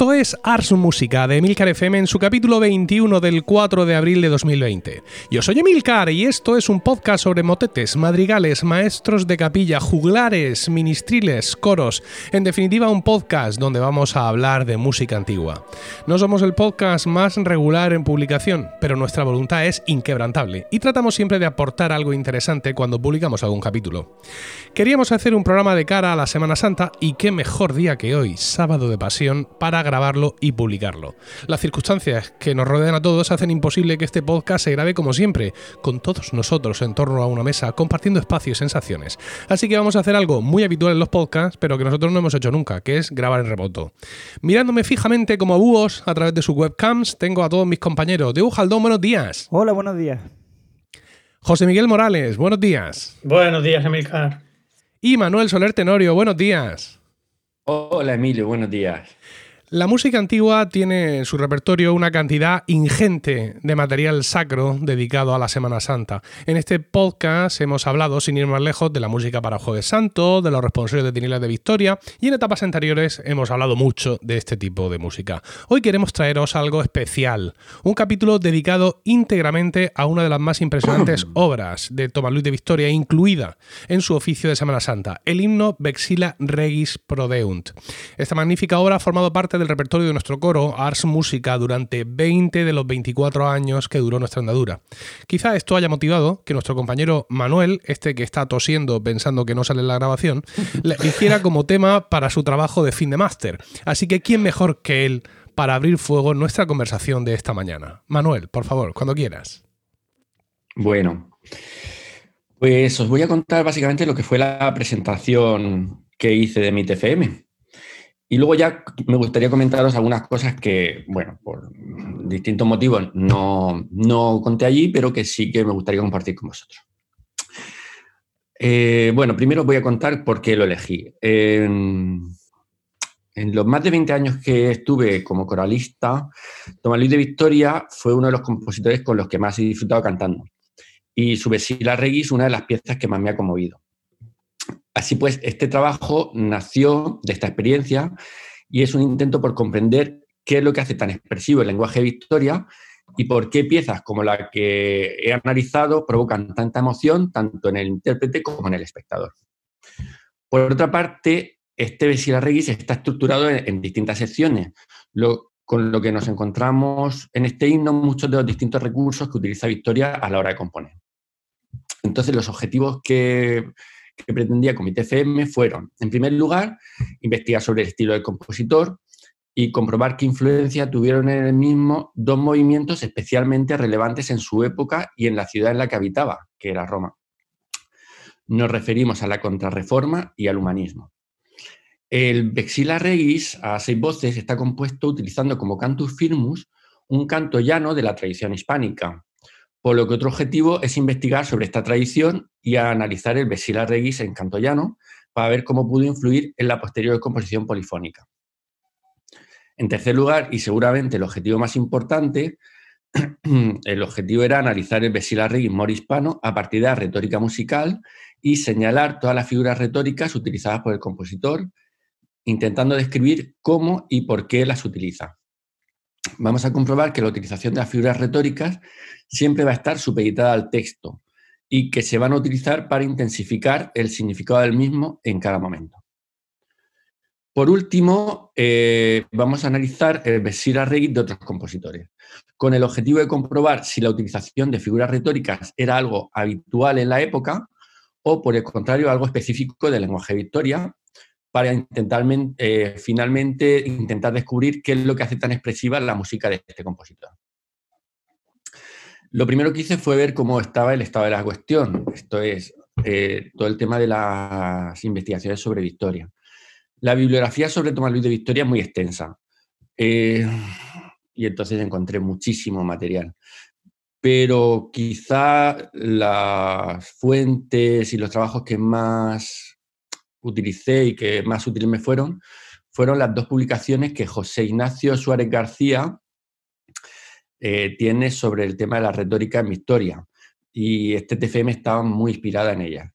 Esto es Ars Música de Emilcar FM en su capítulo 21 del 4 de abril de 2020. Yo soy Emilcar y esto es un podcast sobre motetes, madrigales, maestros de capilla, juglares, ministriles, coros. En definitiva, un podcast donde vamos a hablar de música antigua. No somos el podcast más regular en publicación, pero nuestra voluntad es inquebrantable y tratamos siempre de aportar algo interesante cuando publicamos algún capítulo. Queríamos hacer un programa de cara a la Semana Santa y qué mejor día que hoy, sábado de pasión, para grabarlo y publicarlo. Las circunstancias que nos rodean a todos hacen imposible que este podcast se grabe como siempre, con todos nosotros en torno a una mesa, compartiendo espacio y sensaciones. Así que vamos a hacer algo muy habitual en los podcasts, pero que nosotros no hemos hecho nunca, que es grabar en remoto. Mirándome fijamente como búhos a través de sus webcams, tengo a todos mis compañeros. De Ujaldón, buenos días. Hola, buenos días. José Miguel Morales, buenos días. Buenos días, Emilcar. Y Manuel Soler Tenorio, buenos días. Hola, Emilio, buenos días. La música antigua tiene en su repertorio una cantidad ingente de material sacro dedicado a la Semana Santa. En este podcast hemos hablado, sin ir más lejos, de la música para Jueves Santo, de los responsables de Tinilas de Victoria y en etapas anteriores hemos hablado mucho de este tipo de música. Hoy queremos traeros algo especial, un capítulo dedicado íntegramente a una de las más impresionantes obras de Tomás Luis de Victoria, incluida en su oficio de Semana Santa, el himno Vexila Regis Prodeunt. Esta magnífica obra ha formado parte del repertorio de nuestro coro, Ars Música, durante 20 de los 24 años que duró nuestra andadura. Quizá esto haya motivado que nuestro compañero Manuel, este que está tosiendo pensando que no sale en la grabación, le hiciera como tema para su trabajo de fin de máster. Así que, ¿quién mejor que él para abrir fuego nuestra conversación de esta mañana? Manuel, por favor, cuando quieras. Bueno, pues os voy a contar básicamente lo que fue la presentación que hice de mi TFM. Y luego ya me gustaría comentaros algunas cosas que, bueno, por distintos motivos no, no conté allí, pero que sí que me gustaría compartir con vosotros. Eh, bueno, primero voy a contar por qué lo elegí. En, los más de 20 años que estuve como coralista, Tomás Luis de Victoria fue uno de los compositores con los que más he disfrutado cantando. Y su Vesila Regis, una de las piezas que más me ha conmovido. Así pues, este trabajo nació de esta experiencia y es un intento por comprender qué es lo que hace tan expresivo el lenguaje de Victoria y por qué piezas como la que he analizado provocan tanta emoción tanto en el intérprete como en el espectador. Por otra parte, este Vesila Regis está estructurado en, distintas secciones, con lo que nos encontramos en este himno muchos de los distintos recursos que utiliza Victoria a la hora de componer. Entonces, los objetivos que, que pretendía Comité FM fueron, en primer lugar, investigar sobre el estilo del compositor y comprobar qué influencia tuvieron en el mismo dos movimientos especialmente relevantes en su época y en la ciudad en la que habitaba, que era Roma. Nos referimos a la contrarreforma y al humanismo. El Vexila Regis, a seis voces, está compuesto utilizando como cantus firmus un canto llano de la tradición hispánica, por lo que otro objetivo es investigar sobre esta tradición y analizar el Vesila Regis en cantoyano para ver cómo pudo influir en la posterior composición polifónica. En tercer lugar, y seguramente el objetivo más importante, el objetivo era analizar el Vesila Regis morispano a partir de la retórica musical y señalar todas las figuras retóricas utilizadas por el compositor, intentando describir cómo y por qué las utiliza vamos a comprobar que la utilización de las figuras retóricas siempre va a estar supeditada al texto y que se van a utilizar para intensificar el significado del mismo en cada momento. Por último, eh, vamos a analizar el Besira Regis de otros compositores, con el objetivo de comprobar si la utilización de figuras retóricas era algo habitual en la época o, por el contrario, algo específico del lenguaje de Victoria, para intentar, eh, finalmente intentar descubrir qué es lo que hace tan expresiva la música de este compositor. Lo primero que hice fue ver cómo estaba el estado de la cuestión, esto es, eh, todo el tema de las investigaciones sobre Victoria. La bibliografía sobre Tomás Luis de Victoria es muy extensa eh, y entonces encontré muchísimo material. Pero quizá las fuentes y los trabajos que más utilicé y que más útiles me fueron, fueron las dos publicaciones que José Ignacio Suárez García eh, tiene sobre el tema de la retórica en mi historia. Y este TFM estaba muy inspirada en ella.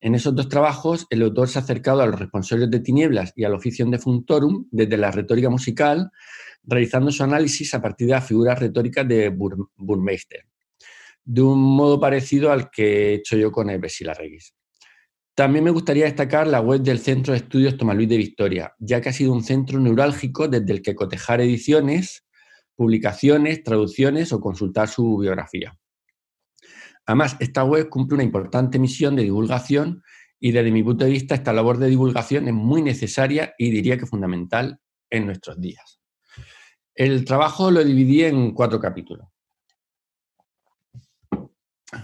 En esos dos trabajos, el autor se ha acercado a los responsables de Tinieblas y al oficio de Funtorum desde la retórica musical, realizando su análisis a partir de las figuras retóricas de Burmeister, de un modo parecido al que he hecho yo con el Vesila Regis. También me gustaría destacar la web del Centro de Estudios Tomás Luis de Victoria, ya que ha sido un centro neurálgico desde el que cotejar ediciones, publicaciones, traducciones o consultar su biografía. Además, esta web cumple una importante misión de divulgación y desde mi punto de vista esta labor de divulgación es muy necesaria y diría que fundamental en nuestros días. El trabajo lo dividí en cuatro capítulos,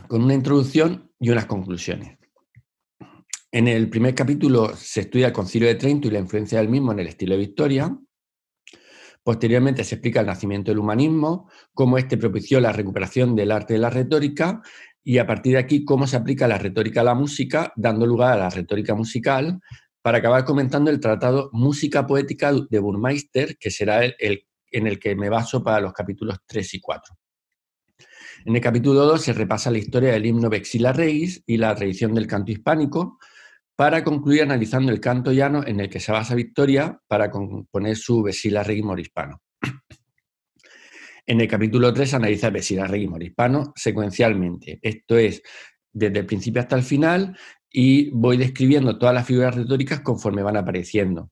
con una introducción y unas conclusiones. En el primer capítulo se estudia el Concilio de Trento y la influencia del mismo en el estilo de Victoria. Posteriormente se explica el nacimiento del humanismo, cómo éste propició la recuperación del arte de la retórica y a partir de aquí cómo se aplica la retórica a la música, dando lugar a la retórica musical, para acabar comentando el tratado Música Poética de Burmeister, que será el, en el que me baso para los capítulos 3 y 4. En el capítulo 2 se repasa la historia del himno Vexila Reis y la tradición del canto hispánico, para concluir analizando el canto llano en el que se basa Victoria para componer su Vesila Rey Morispano. En el capítulo 3 analiza Vesila Rey Morispano secuencialmente, esto es, desde el principio hasta el final, y voy describiendo todas las figuras retóricas conforme van apareciendo,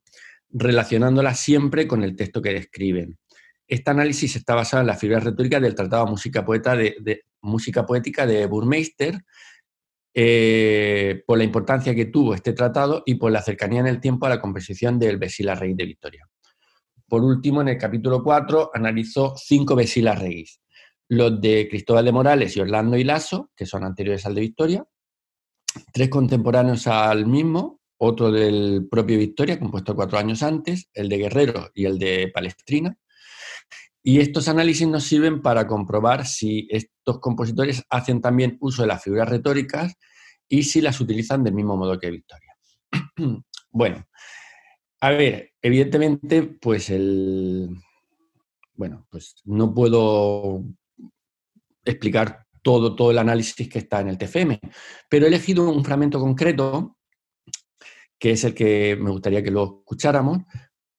relacionándolas siempre con el texto que describen. Este análisis está basado en las figuras retóricas del Tratado Música, Poeta de Música Poética de Burmeister, eh, por la importancia que tuvo este tratado y por la cercanía en el tiempo a la composición del Vesila Rey de Victoria. Por último, en el capítulo 4 analizó cinco Vesila Reyes, los de Cristóbal de Morales y Orlando y Lasso, que son anteriores al de Victoria, tres contemporáneos al mismo, otro del propio Victoria, compuesto cuatro años antes, el de Guerrero y el de Palestrina, y estos análisis nos sirven para comprobar si estos compositores hacen también uso de las figuras retóricas y si las utilizan del mismo modo que Victoria. bueno, a ver, evidentemente, pues el. Bueno, pues no puedo explicar todo, todo el análisis que está en el TFM, pero he elegido un fragmento concreto, que es el que me gustaría que lo escucháramos,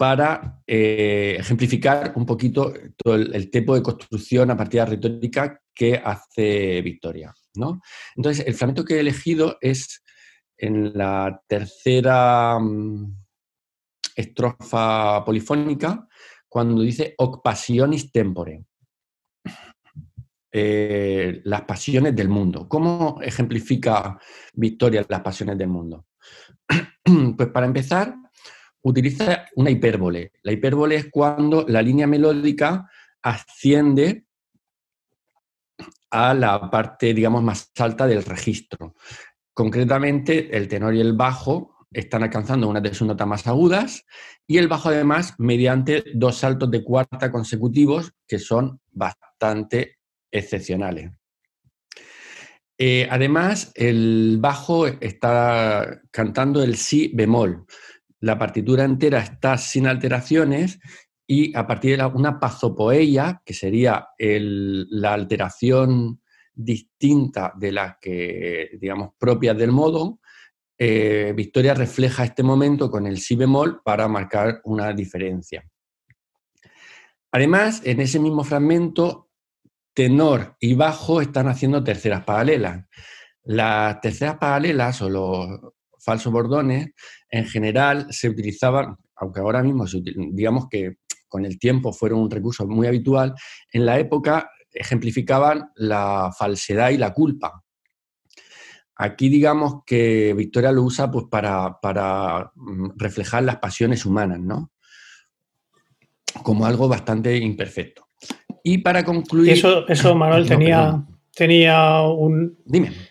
para eh, ejemplificar un poquito todo el, tipo de construcción a partir de la retórica que hace Victoria. ¿no? Entonces, el fragmento que he elegido es en la tercera mm, estrofa polifónica, cuando dice Oc passionis tempore. Eh, las pasiones del mundo. ¿Cómo ejemplifica Victoria las pasiones del mundo? pues para empezar, utiliza una hipérbole. La hipérbole es cuando la línea melódica asciende a la parte, digamos, más alta del registro. Concretamente, el tenor y el bajo están alcanzando unas de sus notas más agudas y el bajo además mediante dos saltos de cuarta consecutivos que son bastante excepcionales. Eh, además, el bajo está cantando el si bemol, la partitura entera está sin alteraciones y a partir de una pazopoeia, que sería la alteración distinta de las que, digamos, propias del modo, eh, Victoria refleja este momento con el si bemol para marcar una diferencia. Además, en ese mismo fragmento, tenor y bajo están haciendo terceras paralelas. Las terceras paralelas o los falsos bordones en general se utilizaban, aunque ahora mismo digamos que con el tiempo fueron un recurso muy habitual, en la época ejemplificaban la falsedad y la culpa. Aquí digamos que Victoria lo usa pues, para, para mm, reflejar las pasiones humanas, ¿no? Como algo bastante imperfecto. Y para concluir... Eso, eso Manuel, tenía, tenía un... Dime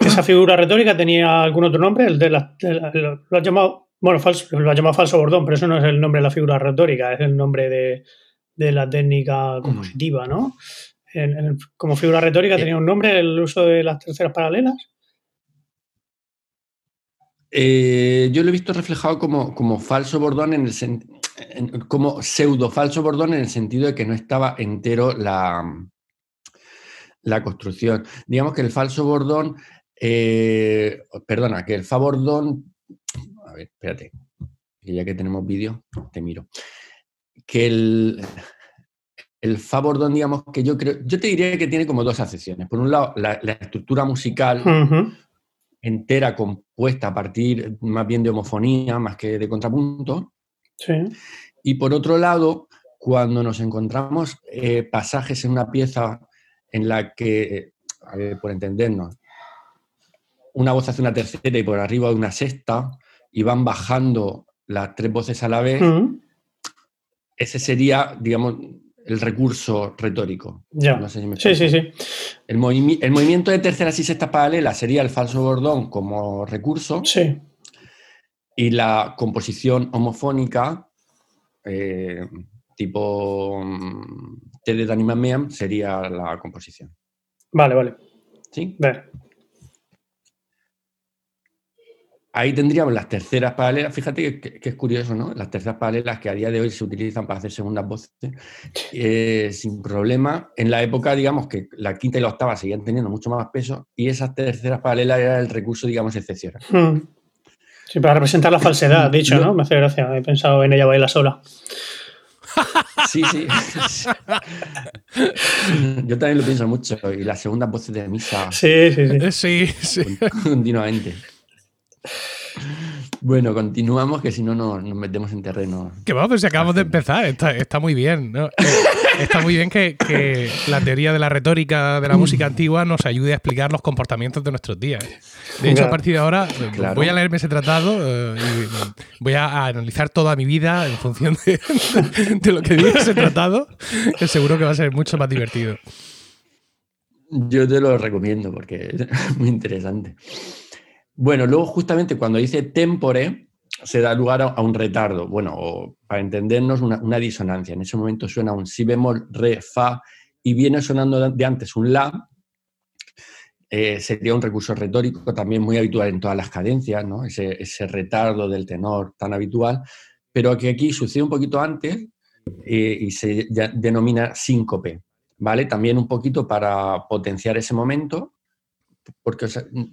¿Esa figura retórica tenía algún otro nombre? El de, lo ha llamado, bueno, falso, lo ha llamado falso bordón, pero eso no es el nombre de la figura retórica, es el nombre de, la técnica compositiva, ¿no? como figura retórica tenía un nombre el uso de las terceras paralelas. Eh, yo lo he visto reflejado como, como falso bordón en el como pseudo falso bordón en el sentido de que no estaba entero la, la construcción. Digamos que el falso bordón Eh, perdona, que el favor don. A ver, espérate. ya que tenemos vídeo, te miro. Que el, el favor don, digamos, que yo creo. Yo te diría que tiene como dos acepciones. Por un lado, la, estructura musical entera compuesta a partir más bien de homofonía más que de contrapunto. Sí. Y por otro lado, cuando nos encontramos eh, pasajes en una pieza en la que, a ver, por entendernos, una voz hace una tercera y por arriba una sexta y van bajando las tres voces a la vez, ese sería, digamos, el recurso retórico. Ya. sí, sí, sí. El, movimiento de terceras y sextas paralelas sería el falso bordón como recurso. Sí. Y la composición homofónica, eh, tipo mm, T de Danima sería la composición. Vale, vale. ¿Sí? Vale. Ahí tendríamos las terceras paralelas, fíjate que, es curioso, ¿no? Las terceras paralelas que a día de hoy se utilizan para hacer segundas voces eh, sin problema. En la época, digamos que la quinta y la octava seguían teniendo mucho más peso y esas terceras paralelas era el recurso, digamos, excepcional. Hmm. Sí, para representar la falsedad, dicho, ¿no? Me hace gracia, he pensado en ella baila sola. Sí, sí. Yo también lo pienso mucho. Y las segundas voces de misa. Sí, sí, sí. Sí, sí. Continuamente. Bueno, continuamos, que si no nos, metemos en terreno. Que vamos, pues si acabamos de empezar, está, muy bien. ¿no? Eh, está muy bien que, la teoría de la retórica de la música antigua nos ayude a explicar los comportamientos de nuestros días. De hecho, a partir de ahora eh, voy a leerme ese tratado eh, y voy a analizar toda mi vida en función de, de lo que dice ese tratado, que seguro que va a ser mucho más divertido. Yo te lo recomiendo porque es muy interesante. Bueno, luego justamente cuando dice tempore, se da lugar a, un retardo. Bueno, para entendernos, una, disonancia. En ese momento suena un si bemol, re, fa, y viene sonando de antes un la. Eh, sería un recurso retórico también muy habitual en todas las cadencias, ¿no? ese, retardo del tenor tan habitual, pero que aquí sucede un poquito antes eh, y se denomina síncope. ¿vale? También un poquito para potenciar ese momento porque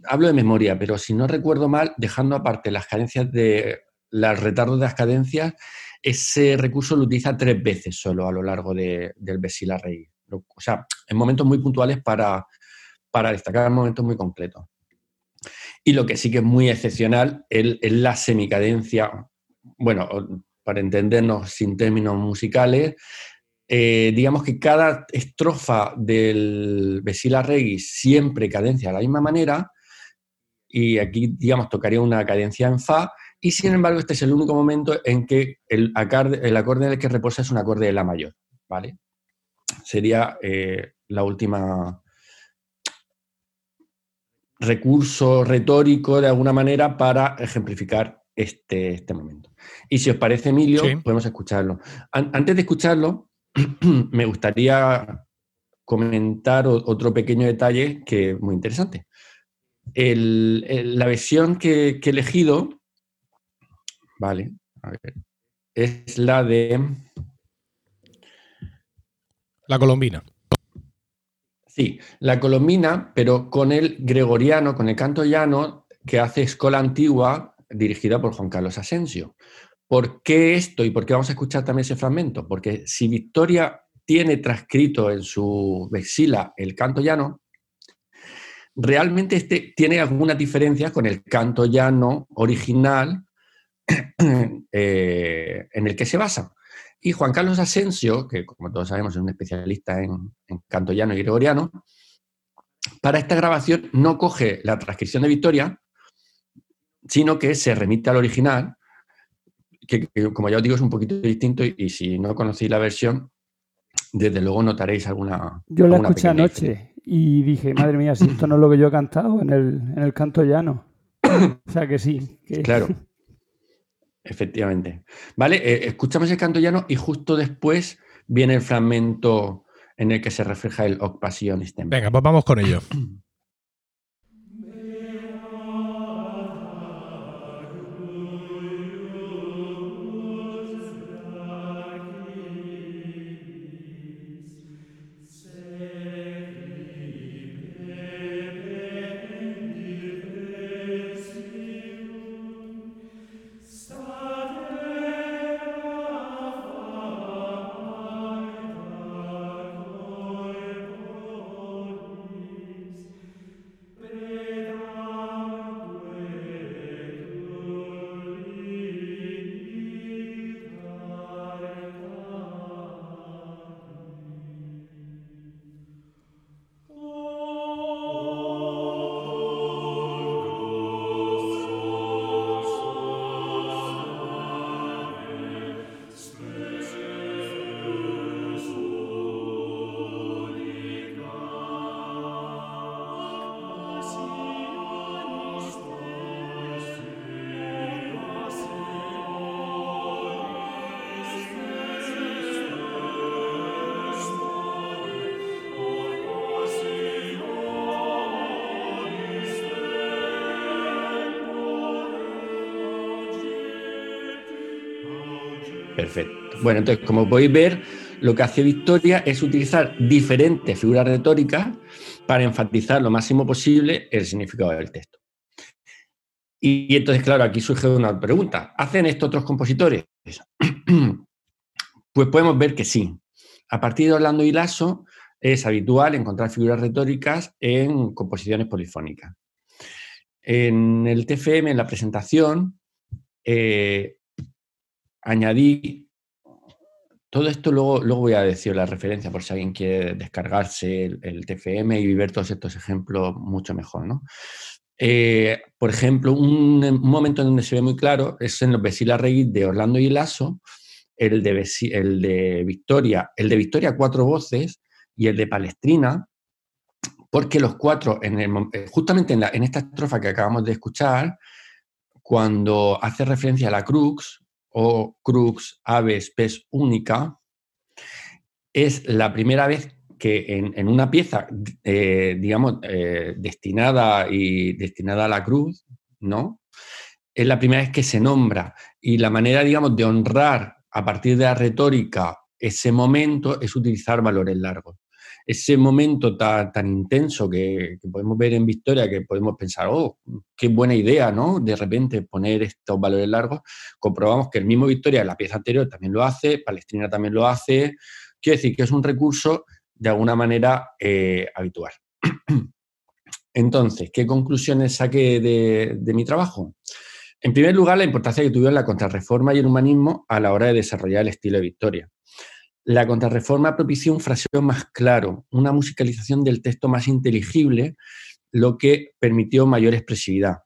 hablo de memoria, pero si no recuerdo mal, dejando aparte las cadencias de los retardos de las cadencias, ese recurso lo utiliza tres veces solo a lo largo del Vesila Rey. O sea, en momentos muy puntuales para, para destacar momentos muy completos. Y lo que sí que es muy excepcional es la semicadencia, bueno, para entendernos sin términos musicales, eh, digamos que cada estrofa del Vesila Regis siempre cadencia de la misma manera, y aquí, digamos, tocaría una cadencia en Fa, y sin embargo este es el único momento en que el, acorde, el acorde en el que reposa es un acorde de La mayor, ¿vale? Sería eh, la última recurso retórico de alguna manera para ejemplificar este, este momento. Y si os parece, Emilio, podemos escucharlo. antes de escucharlo, me gustaría comentar otro pequeño detalle que es muy interesante. la versión que, he elegido, vale, es la de... La colombina. Sí, la colombina, pero con el gregoriano, con el canto llano que hace Escola Antigua, dirigida por Juan Carlos Asensio. ¿Por qué esto y por qué vamos a escuchar también ese fragmento? Porque si Victoria tiene transcrito en su vexila el canto llano, realmente este tiene algunas diferencias con el canto llano original eh, en el que se basa. Y Juan Carlos Asensio, que como todos sabemos es un especialista en, en canto llano y gregoriano, para esta grabación no coge la transcripción de Victoria, sino que se remite al original que, como ya os digo, es un poquito distinto y, si no conocéis la versión, desde luego notaréis alguna. Yo la escuché anoche y dije, madre mía, si esto no es lo que yo he cantado en el, en el canto llano. o sea que sí. Claro. Efectivamente. Vale, eh, escuchamos el canto llano y justo después viene el fragmento en el que se refleja el Oc Venga, pues vamos con ello. Perfecto. Bueno, entonces, como podéis ver, lo que hace Victoria es utilizar diferentes figuras retóricas para enfatizar lo máximo posible el significado del texto. Y, entonces, claro, aquí surge una pregunta. ¿Hacen esto otros compositores? pues podemos ver que sí. A partir de Orlando y Lasso es habitual encontrar figuras retóricas en composiciones polifónicas. En el TFM, en la presentación, eh, añadí todo esto luego, luego voy a decir la referencia por si alguien quiere descargarse el, TFM y ver todos estos ejemplos mucho mejor. ¿no? Eh, por ejemplo, un, momento donde se ve muy claro es en los Vesila Regis de Orlando y Lasso, el de, el de Victoria, el de Victoria cuatro voces y el de Palestrina, porque los cuatro, en eh, justamente en, en esta estrofa que acabamos de escuchar, cuando hace referencia a la crux, o crux aves pes única, es la primera vez que en, una pieza, eh, digamos, eh, destinada, y, destinada a la cruz, ¿no? Es la primera vez que se nombra. Y la manera, digamos, de honrar a partir de la retórica ese momento es utilizar valores largos ese momento tan, intenso que, podemos ver en Victoria, que podemos pensar, oh, qué buena idea, ¿no? De repente poner estos valores largos, comprobamos que el mismo Victoria la pieza anterior también lo hace, Palestina también lo hace, quiero decir que es un recurso de alguna manera eh, habitual. Entonces, ¿qué conclusiones saqué de, de mi trabajo? En primer lugar, la importancia que tuvieron la contrarreforma y el humanismo a la hora de desarrollar el estilo de Victoria. La contrarreforma propició un fraseo más claro, una musicalización del texto más inteligible, lo que permitió mayor expresividad.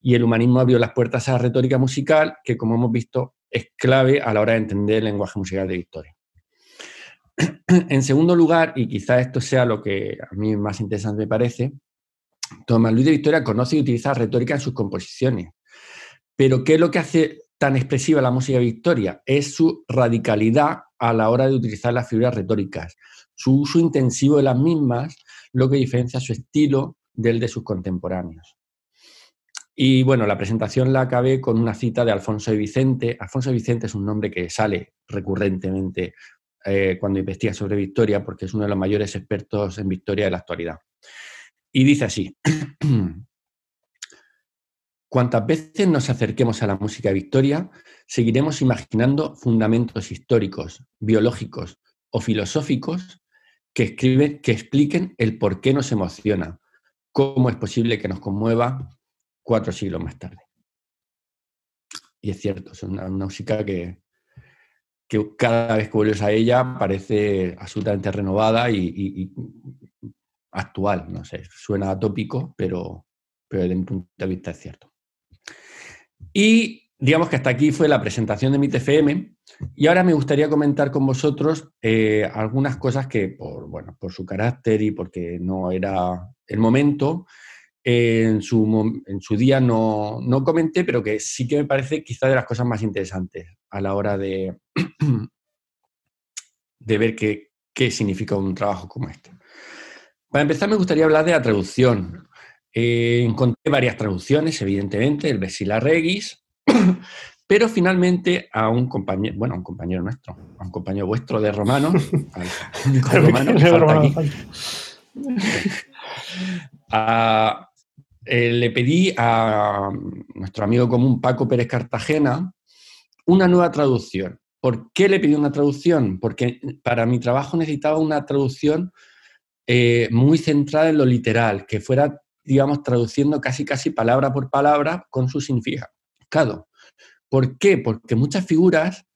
Y el humanismo abrió las puertas a la retórica musical, que como hemos visto es clave a la hora de entender el lenguaje musical de Victoria. En segundo lugar, y quizá esto sea lo que a mí más interesante me parece, Tomás Luis de Victoria conoce y utiliza retórica en sus composiciones. Pero ¿qué es lo que hace tan expresiva la música de Victoria? Es su radicalidad a la hora de utilizar las figuras retóricas. Su uso intensivo de las mismas, lo que diferencia su estilo del de sus contemporáneos. Y bueno, la presentación la acabé con una cita de Alfonso de Vicente. Alfonso de Vicente es un nombre que sale recurrentemente eh, cuando investiga sobre Victoria, porque es uno de los mayores expertos en Victoria de la actualidad. Y dice así, Cuantas veces nos acerquemos a la música de Victoria, seguiremos imaginando fundamentos históricos, biológicos o filosóficos que, escriben, que expliquen el por qué nos emociona, cómo es posible que nos conmueva cuatro siglos más tarde. Y es cierto, es una, música que, cada vez que vuelves a ella parece absolutamente renovada y, actual, no sé, suena atópico, pero, pero desde mi punto de vista es cierto. Y digamos que hasta aquí fue la presentación de mi TFM. Y ahora me gustaría comentar con vosotros eh, algunas cosas que, por, bueno, por su carácter y porque no era el momento, en, su, en, su, día no, no, comenté, pero que sí que me parece quizá de las cosas más interesantes a la hora de, de ver qué, qué significa un trabajo como este. Para empezar, me gustaría hablar de la traducción. Eh, encontré varias traducciones, evidentemente, el Vesila Regis, pero finalmente a un compañero, bueno, a un compañero nuestro, a un compañero vuestro de romano, eh, le pedí a nuestro amigo común Paco Pérez Cartagena una nueva traducción. ¿Por qué le pedí una traducción? Porque para mi trabajo necesitaba una traducción eh, muy centrada en lo literal, que fuera digamos, traduciendo casi casi palabra por palabra con su significado. ¿Por qué? Porque muchas figuras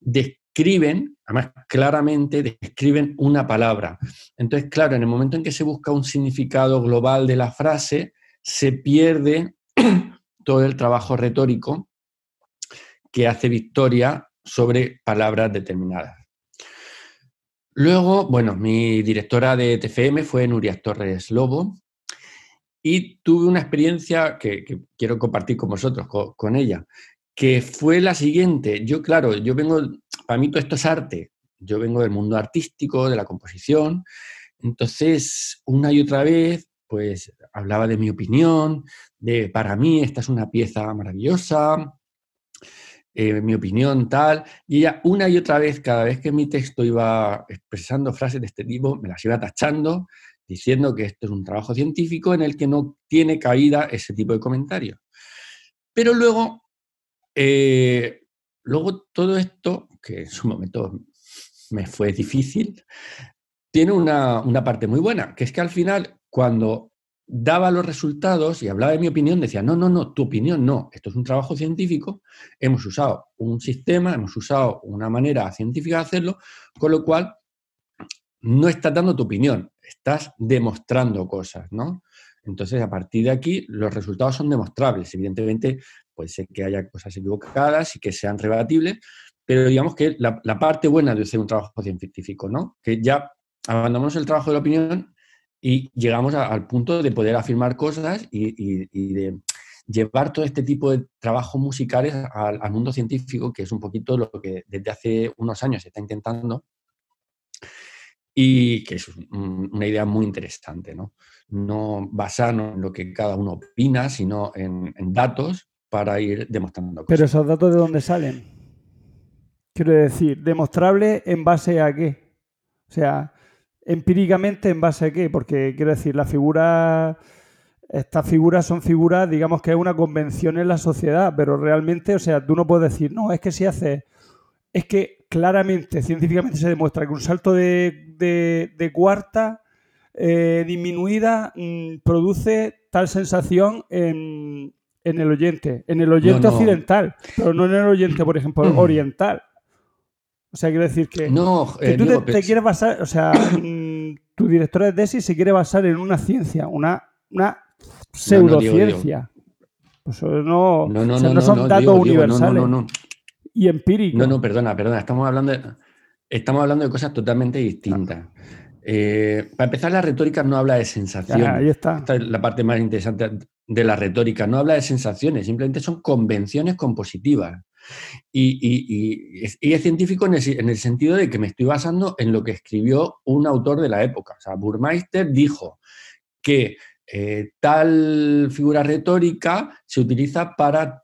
describen, además claramente describen una palabra. Entonces, claro, en el momento en que se busca un significado global de la frase, se pierde todo el trabajo retórico que hace Victoria sobre palabras determinadas. Luego, bueno, mi directora de TFM fue Nuria Torres Lobo, y tuve una experiencia que, quiero compartir con vosotros, con, ella, que fue la siguiente. Yo, claro, yo vengo, para mí todo esto es arte, yo vengo del mundo artístico, de la composición, entonces una y otra vez, pues hablaba de mi opinión, de para mí esta es una pieza maravillosa, eh, mi opinión tal, y ella una y otra vez, cada vez que mi texto iba expresando frases de este tipo, me las iba tachando, diciendo que esto es un trabajo científico en el que no tiene cabida ese tipo de comentarios. Pero luego, eh, luego todo esto, que en su momento me fue difícil, tiene una, una parte muy buena, que es que al final, cuando daba los resultados y hablaba de mi opinión, decía, no, no, no, tu opinión no, esto es un trabajo científico, hemos usado un sistema, hemos usado una manera científica de hacerlo, con lo cual no estás dando tu opinión, estás demostrando cosas, ¿no? Entonces, a partir de aquí, los resultados son demostrables. Evidentemente, puede ser que haya cosas equivocadas y que sean rebatibles, pero digamos que la, parte buena de hacer un trabajo científico, ¿no? Que ya abandonamos el trabajo de la opinión y llegamos al punto de poder afirmar cosas y, de llevar todo este tipo de trabajos musicales al, al, mundo científico, que es un poquito lo que desde hace unos años se está intentando y que es una idea muy interesante, ¿no? No basarnos en lo que cada uno opina, sino en, datos para ir demostrando cosas. Pero esos datos de dónde salen? Quiero decir, ¿demostrable en base a qué? O sea, empíricamente en base a qué? Porque quiero decir, la figura, estas figuras son figuras, digamos que es una convención en la sociedad, pero realmente, o sea, tú no puedes decir, no, es que si haces, es que claramente, científicamente se demuestra que un salto de, cuarta eh, disminuida mm, produce tal sensación en, el oyente, en el oyente occidental, pero no en el oyente, por ejemplo, mm. oriental. O sea, quiero decir que, no, eh, tú te, quieres basar, o sea, mm, tu directora de tesis se quiere basar en una ciencia, una, una pseudociencia. Pues no, no, no, son datos universales y empírico. No, no, perdona, perdona. Estamos hablando de, estamos hablando de cosas totalmente distintas. Eh, para empezar, la retórica no habla de sensaciones. ahí está. Esta es la parte más interesante de la retórica. No habla de sensaciones, simplemente son convenciones compositivas. Y, es, científico en el, sentido de que me estoy basando en lo que escribió un autor de la época. O sea, Burmeister dijo que eh, tal figura retórica se utiliza para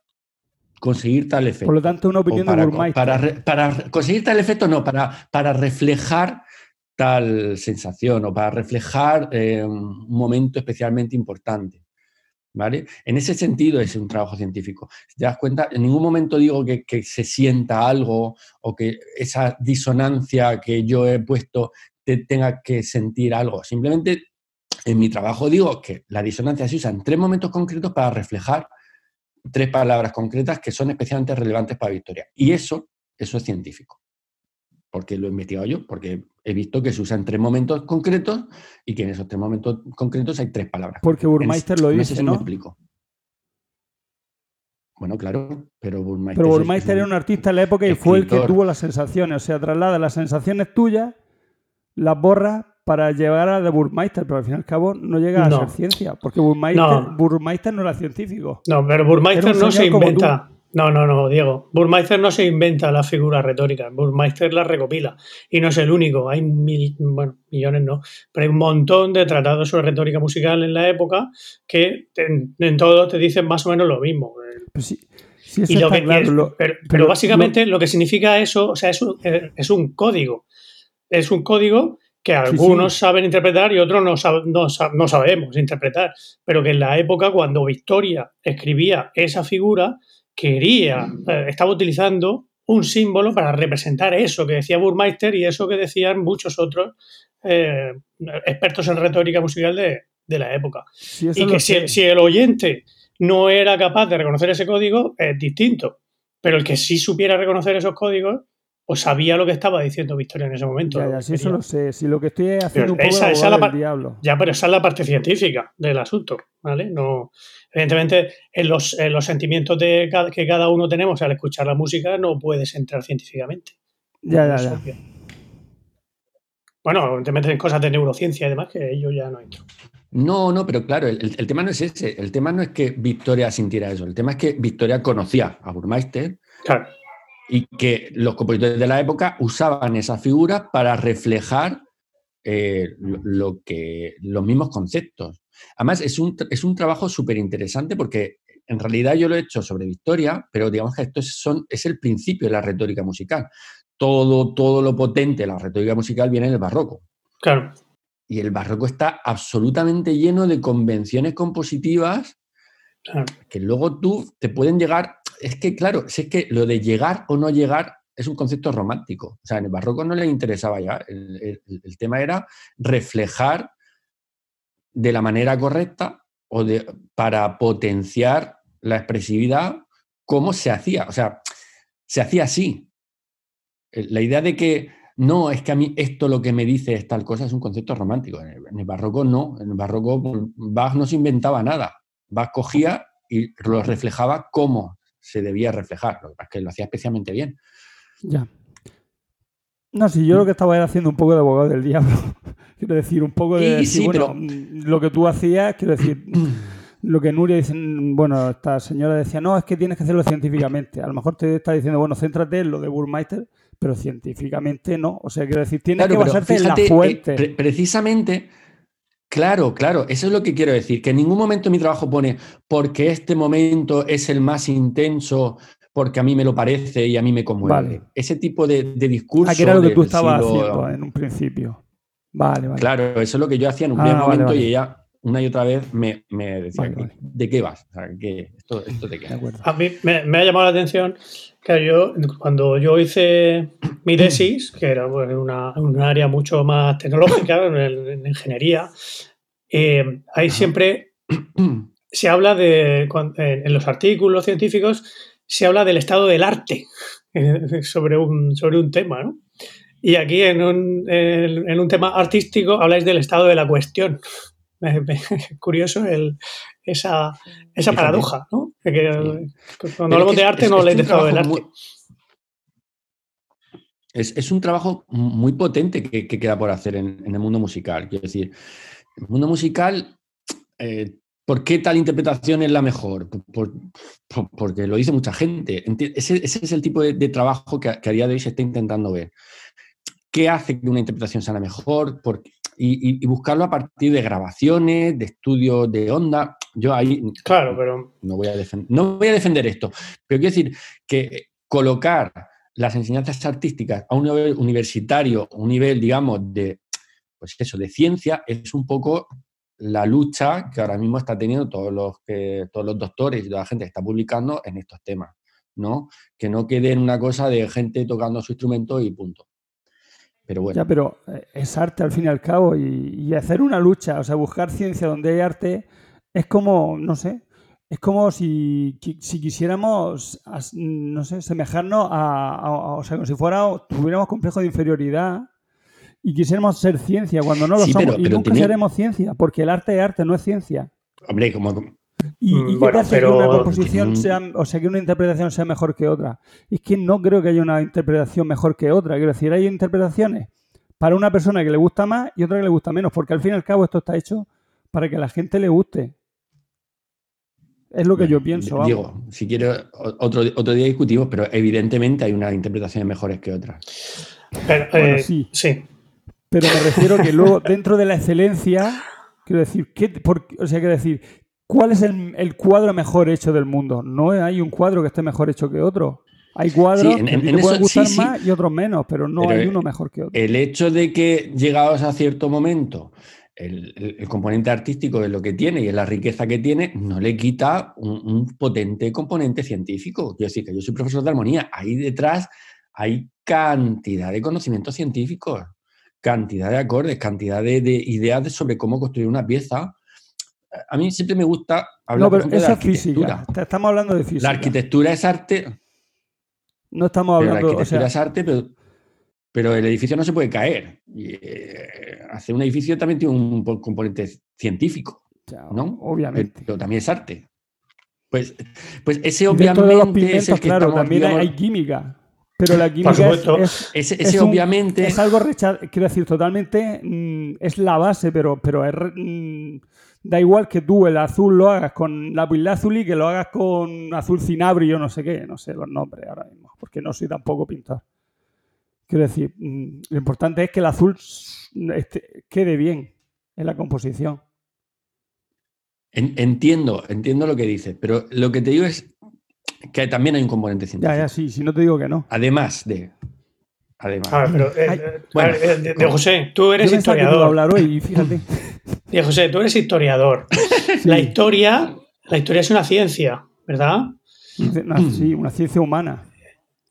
conseguir tal efecto. Por lo tanto, una opinión para, de Para, para, conseguir tal efecto, no, para, para reflejar tal sensación o para reflejar eh, un momento especialmente importante. ¿Vale? En ese sentido es un trabajo científico. Si te das cuenta, en ningún momento digo que, que, se sienta algo o que esa disonancia que yo he puesto te tenga que sentir algo. Simplemente en mi trabajo digo que la disonancia se usa en tres momentos concretos para reflejar tres palabras concretas que son especialmente relevantes para Victoria. Y eso, eso es científico. Porque lo he investigado yo, porque he visto que se usa en tres momentos concretos y que en esos tres momentos concretos hay tres palabras. Porque Burmeister lo dice, ¿no? explico. Bueno, claro, pero Burmeister. Pero Burmeister era un artista en la época y fue el que tuvo las sensaciones. O sea, traslada las sensaciones tuyas, las borra para llegar a de Burmeister, pero al fin y al cabo no llega a ser ciencia, porque Burmeister no. era científico. No, pero Burmeister no se inventa. No, no, no, Diego. Burmeister no se inventa la figura retórica, Burmeister la recopila. Y no es el único, hay mil, bueno, millones no, pero hay un montón de tratados sobre retórica musical en la época que en, todos te dicen más o menos lo mismo. pero, básicamente lo, que significa eso, o sea, es un, es un código. Es un código que algunos saben interpretar y otros no, no, sabemos interpretar, pero que en la época cuando Victoria escribía esa figura, quería, eh, estaba utilizando un símbolo para representar eso que decía Burmeister y eso que decían muchos otros eh, expertos en retórica musical de, la época. y que si, si, el oyente no era capaz de reconocer ese código, es distinto. Pero el que sí supiera reconocer esos códigos, o sabía lo que estaba diciendo Victoria en ese momento. Ya, ya, sí, eso lo sé. Si lo que estoy haciendo un poco esa, es la diablo. Ya, pero esa es la parte científica del asunto, ¿vale? No, evidentemente, en los, los sentimientos de que cada uno tenemos al escuchar la música no puedes entrar científicamente. Ya, ya, ya. Bueno, te metes en cosas de neurociencia y demás que yo ya no entro. No, no, pero claro, el, el, tema no es ese. El tema no es que Victoria sintiera eso. El tema es que Victoria conocía a Burmeister. Claro y que los compositores de la época usaban esas figuras para reflejar eh, lo que, los mismos conceptos. Además, es un, es un trabajo súper interesante porque en realidad yo lo he hecho sobre Victoria, pero digamos que esto es, son, es el principio de la retórica musical. Todo, todo lo potente de la retórica musical viene del barroco. Claro. Y el barroco está absolutamente lleno de convenciones compositivas claro. que luego tú te pueden llegar. Es que, claro, si es que lo de llegar o no llegar es un concepto romántico. O sea, en el barroco no le interesaba ya. El, tema era reflejar de la manera correcta o de, para potenciar la expresividad cómo se hacía. O sea, se hacía así. Eh, La idea de que no, es que a mí esto lo que me dice es tal cosa es un concepto romántico. En el, barroco no. En el barroco pues, Bach no se inventaba nada. Bach cogía y lo reflejaba como se debía reflejar. Lo que pasa es que lo hacía especialmente bien. Ya. No, si yo lo que estaba era haciendo un poco de abogado del diablo. quiero decir, un poco de. Decir, sí, bueno, pero- lo que tú hacías, quiero decir, lo que Nuria dice, bueno, esta señora decía, no, es que tienes que hacerlo científicamente. A lo mejor te está diciendo, bueno, céntrate en lo de Burmeister, pero científicamente no. O sea, quiero decir, tienes Claro, que basarte en la eh, fuente. pre- precisamente, claro, claro, eso es lo que quiero decir, que en ningún momento mi trabajo pone porque este momento es el más intenso, porque a mí me lo parece y a mí me conmueve. Vale. Ese tipo de, de discurso. Ah, que era lo que tú estabas siglo- haciendo en un principio. Vale, vale. Claro, eso es lo que yo hacía en un Ah, primer vale, momento vale. y ella una y otra vez me, me decía, Vale, vale. ¿de qué vas? O sea, ¿qué- esto, ¿Esto de qué? De acuerdo. A mí me, me ha llamado la atención yo, cuando yo hice mi tesis, que era pues, una, un área mucho más tecnológica, en, ingeniería, eh, ahí siempre se habla de, en, los artículos científicos, se habla del estado del arte eh, sobre un, sobre un tema, ¿no? Y aquí en un, en, un tema artístico habláis del estado de la cuestión. Me- curioso el, esa, esa paradoja, ¿no? Que, Sí. cuando hablamos de arte es- no un estado del arte. trabajo Es, es un trabajo muy potente que, que queda por hacer en, en el mundo musical. Quiero decir, el mundo musical, eh, ¿por qué tal interpretación es la mejor? Por- por- por- porque lo dice mucha gente. Ese, ese es el tipo de, de trabajo que, a- que a día de hoy se está intentando ver. ¿Qué hace que una interpretación sea la mejor? Por- y- y buscarlo a partir de grabaciones, de estudios de onda. Yo ahí Claro, pero no voy, a no voy a defender esto, pero quiero decir que colocar las enseñanzas artísticas a un nivel universitario, un nivel, digamos, de, pues eso, de ciencia, es un poco la lucha que ahora mismo está teniendo todos los, que, todos los doctores y toda la gente que está publicando en estos temas, ¿no? Que no quede en una cosa de gente tocando su instrumento y punto. Pero bueno, Ya, pero eh, es arte al fin y al cabo y, y hacer una lucha, o sea, buscar ciencia donde hay arte es como, no sé, es como si, si quisiéramos, no sé, semejarnos a, a- a- o sea, como si fuera, tuviéramos complejo de inferioridad y quisiéramos ser ciencia cuando no lo Sí, somos pero- y nunca seremos ciencia, porque el arte es arte, no es ciencia. hombre, como, ¿Y, Mm, y qué bueno, te hace pero- que una composición Mm. sea, o sea, que una interpretación sea mejor que otra? Es que no creo que haya una interpretación mejor que otra. Quiero decir, hay interpretaciones para una persona que le gusta más y otra que le gusta menos, porque al fin y al cabo esto está hecho para que a la gente le guste. Es lo que yo Bueno, pienso. vamos. Digo, si quieres, otro, otro día discutimos, pero evidentemente hay unas interpretaciones mejores que otras. pero, Bueno, eh, sí. sí. Pero me refiero que luego, dentro de la excelencia, quiero decir, ¿qué, por- o sea, quiero decir, ¿cuál es el, el cuadro mejor hecho del mundo? No hay un cuadro que esté mejor hecho que otro. Hay cuadros Sí, en- que en pueden eso- gustar sí, sí. más y otros menos, pero no Pero, hay uno mejor que otro. El hecho de que llegados a cierto momento el, el- el componente artístico es lo que tiene y la riqueza que tiene, no le quita un, un potente componente científico. Quiero decir que yo soy profesor de armonía, ahí detrás hay cantidad de conocimientos científicos, cantidad de acordes, cantidad de, de ideas de- sobre cómo construir una pieza. A mí siempre me gusta hablar no, pero ejemplo, de la es física. arquitectura. Estamos hablando de La física. arquitectura es arte, No estamos la hablando, o arquitectura sea, es arte, pero, pero el edificio no se puede caer. Y, eh, hacer un edificio también tiene un po- componente científico, ¿no? obviamente. pero también es arte. Pues, pues ese dentro de los obviamente es el que claro, estamos, también hay- digamos, hay química. Pero la química es- es, ese, es ese un- obviamente es algo rechazado, quiero decir, totalmente mm, es la base, pero, pero es mm, da igual que tú el azul lo hagas con lapislázuli que lo hagas con azul cinabrio, no sé qué, no sé los nombres ahora mismo, porque no soy tampoco pintor. Quiero decir, mm, lo importante es que el azul este, quede bien en la composición. entiendo, entiendo lo que dices, pero lo que te digo es que también hay un componente científico. Ya, ya, sí, si no te digo que no. Además de. Además. A ver, pero, eh, eh, de, José, tú eres historiador. hablar hoy, fíjate. De José, tú eres historiador. La historia, la historia es una ciencia, ¿verdad? sí, una ciencia humana.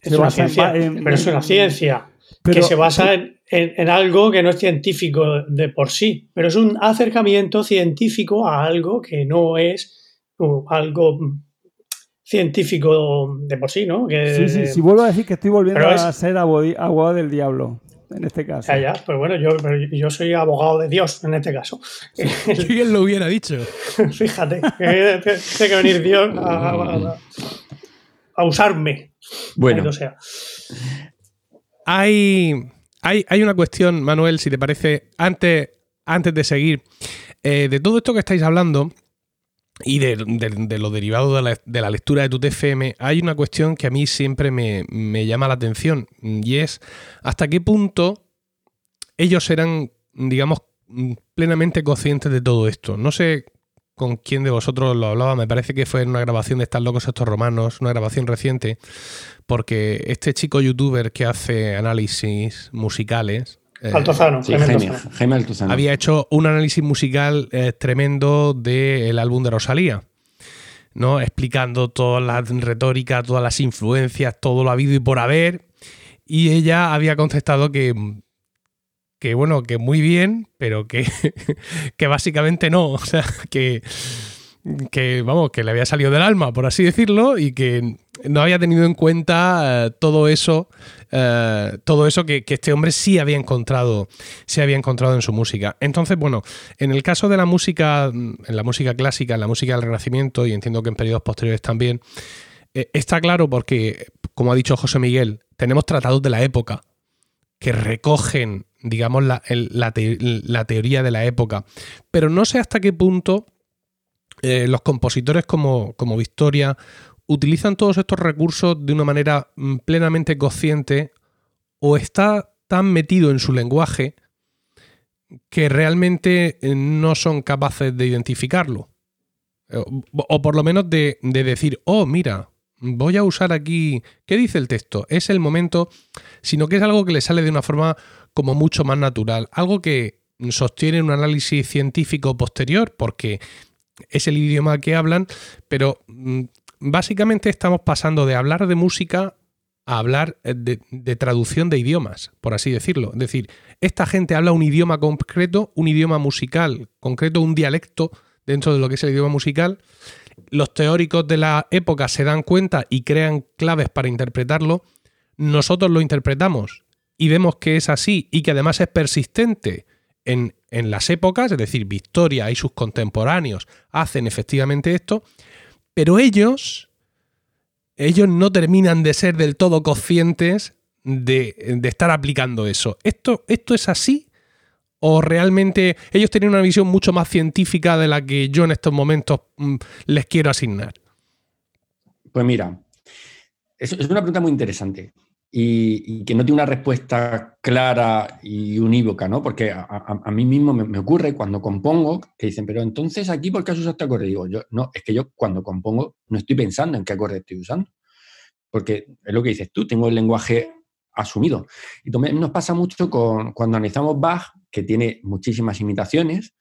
Es una ciencia, pero es una ciencia que se basa en, algo que no es científico de por sí, pero es un acercamiento científico a algo que no es algo científico de por sí, ¿no? sí, sí, sí, vuelvo a decir que estoy volviendo a ser abogado del diablo en este caso. Ya, ya, pero bueno, yo, yo soy abogado de Dios en este caso. ¿Quién lo hubiera dicho? Fíjate, tiene que venir Dios a, usarme. Bueno. Sea. Hay, hay, hay, una cuestión, Manuel, si te parece, antes, antes de seguir, eh, de todo esto que estáis hablando, y de, lo derivado de la, lectura de tu TFM, hay una cuestión que a mí siempre me, llama la atención y es hasta qué punto ellos eran, digamos, plenamente conscientes de todo esto. No sé con quién de vosotros lo hablaba, me parece que fue en una grabación de Estar locos estos romanos, una grabación reciente, porque este chico youtuber que hace análisis musicales, eh, Altozano, Había hecho un análisis musical eh, tremendo del álbum de Rosalía. ¿no? Explicando toda la retórica, todas las influencias, todo lo habido y por haber. Y ella había contestado que, que bueno, que muy bien, pero que, que básicamente no. O sea, que, que, vamos, que le había salido del alma, por así decirlo, y que no había tenido en cuenta eh, todo eso, eh, todo eso que, este hombre sí había encontrado, sí había encontrado en su música. Entonces, bueno, en el caso de la música, en la música clásica, en la música del Renacimiento, y entiendo que en periodos posteriores también, eh, está claro porque, como ha dicho José Miguel, tenemos tratados de la época que recogen, digamos, la, la teoría de la época. Pero no sé hasta qué punto los compositores como, como Victoria utilizan todos estos recursos de una manera mm, plenamente consciente o está tan metido en su lenguaje que realmente eh, no son capaces de identificarlo. Eh, o, por lo menos de, decir, oh, mira, voy a usar aquí, ¿qué dice el texto? Es el momento, sino que es algo que le sale de una forma como mucho más natural, algo que sostiene un análisis científico posterior, porque es el idioma que hablan, pero mm, básicamente estamos pasando de hablar de música a hablar eh, de, traducción de idiomas, por así decirlo. Es decir, esta gente habla un idioma concreto, un idioma musical concreto, un dialecto dentro de lo que es el idioma musical. Los teóricos de la época se dan cuenta y crean claves para interpretarlo. Nosotros lo interpretamos y vemos que es así y que además es persistente en, en las épocas, es decir, Victoria y sus contemporáneos hacen efectivamente esto pero ellos, ellos no terminan de ser del todo conscientes de, estar aplicando eso. ¿Esto, ¿Esto es así? ¿O realmente ellos tienen una visión mucho más científica de la que yo en estos momentos mm, les quiero asignar? Pues mira, es una pregunta muy interesante y, que no tiene una respuesta clara y unívoca, ¿no? Porque a, mí mismo me, ocurre cuando compongo que dicen, pero entonces aquí, ¿por qué has usado este acorde? Digo, yo, no, es que yo cuando compongo no estoy pensando en qué acorde estoy usando. Porque es lo que dices tú, tengo el lenguaje asumido. Y también nos pasa mucho con, cuando analizamos Bach, que tiene muchísimas imitaciones,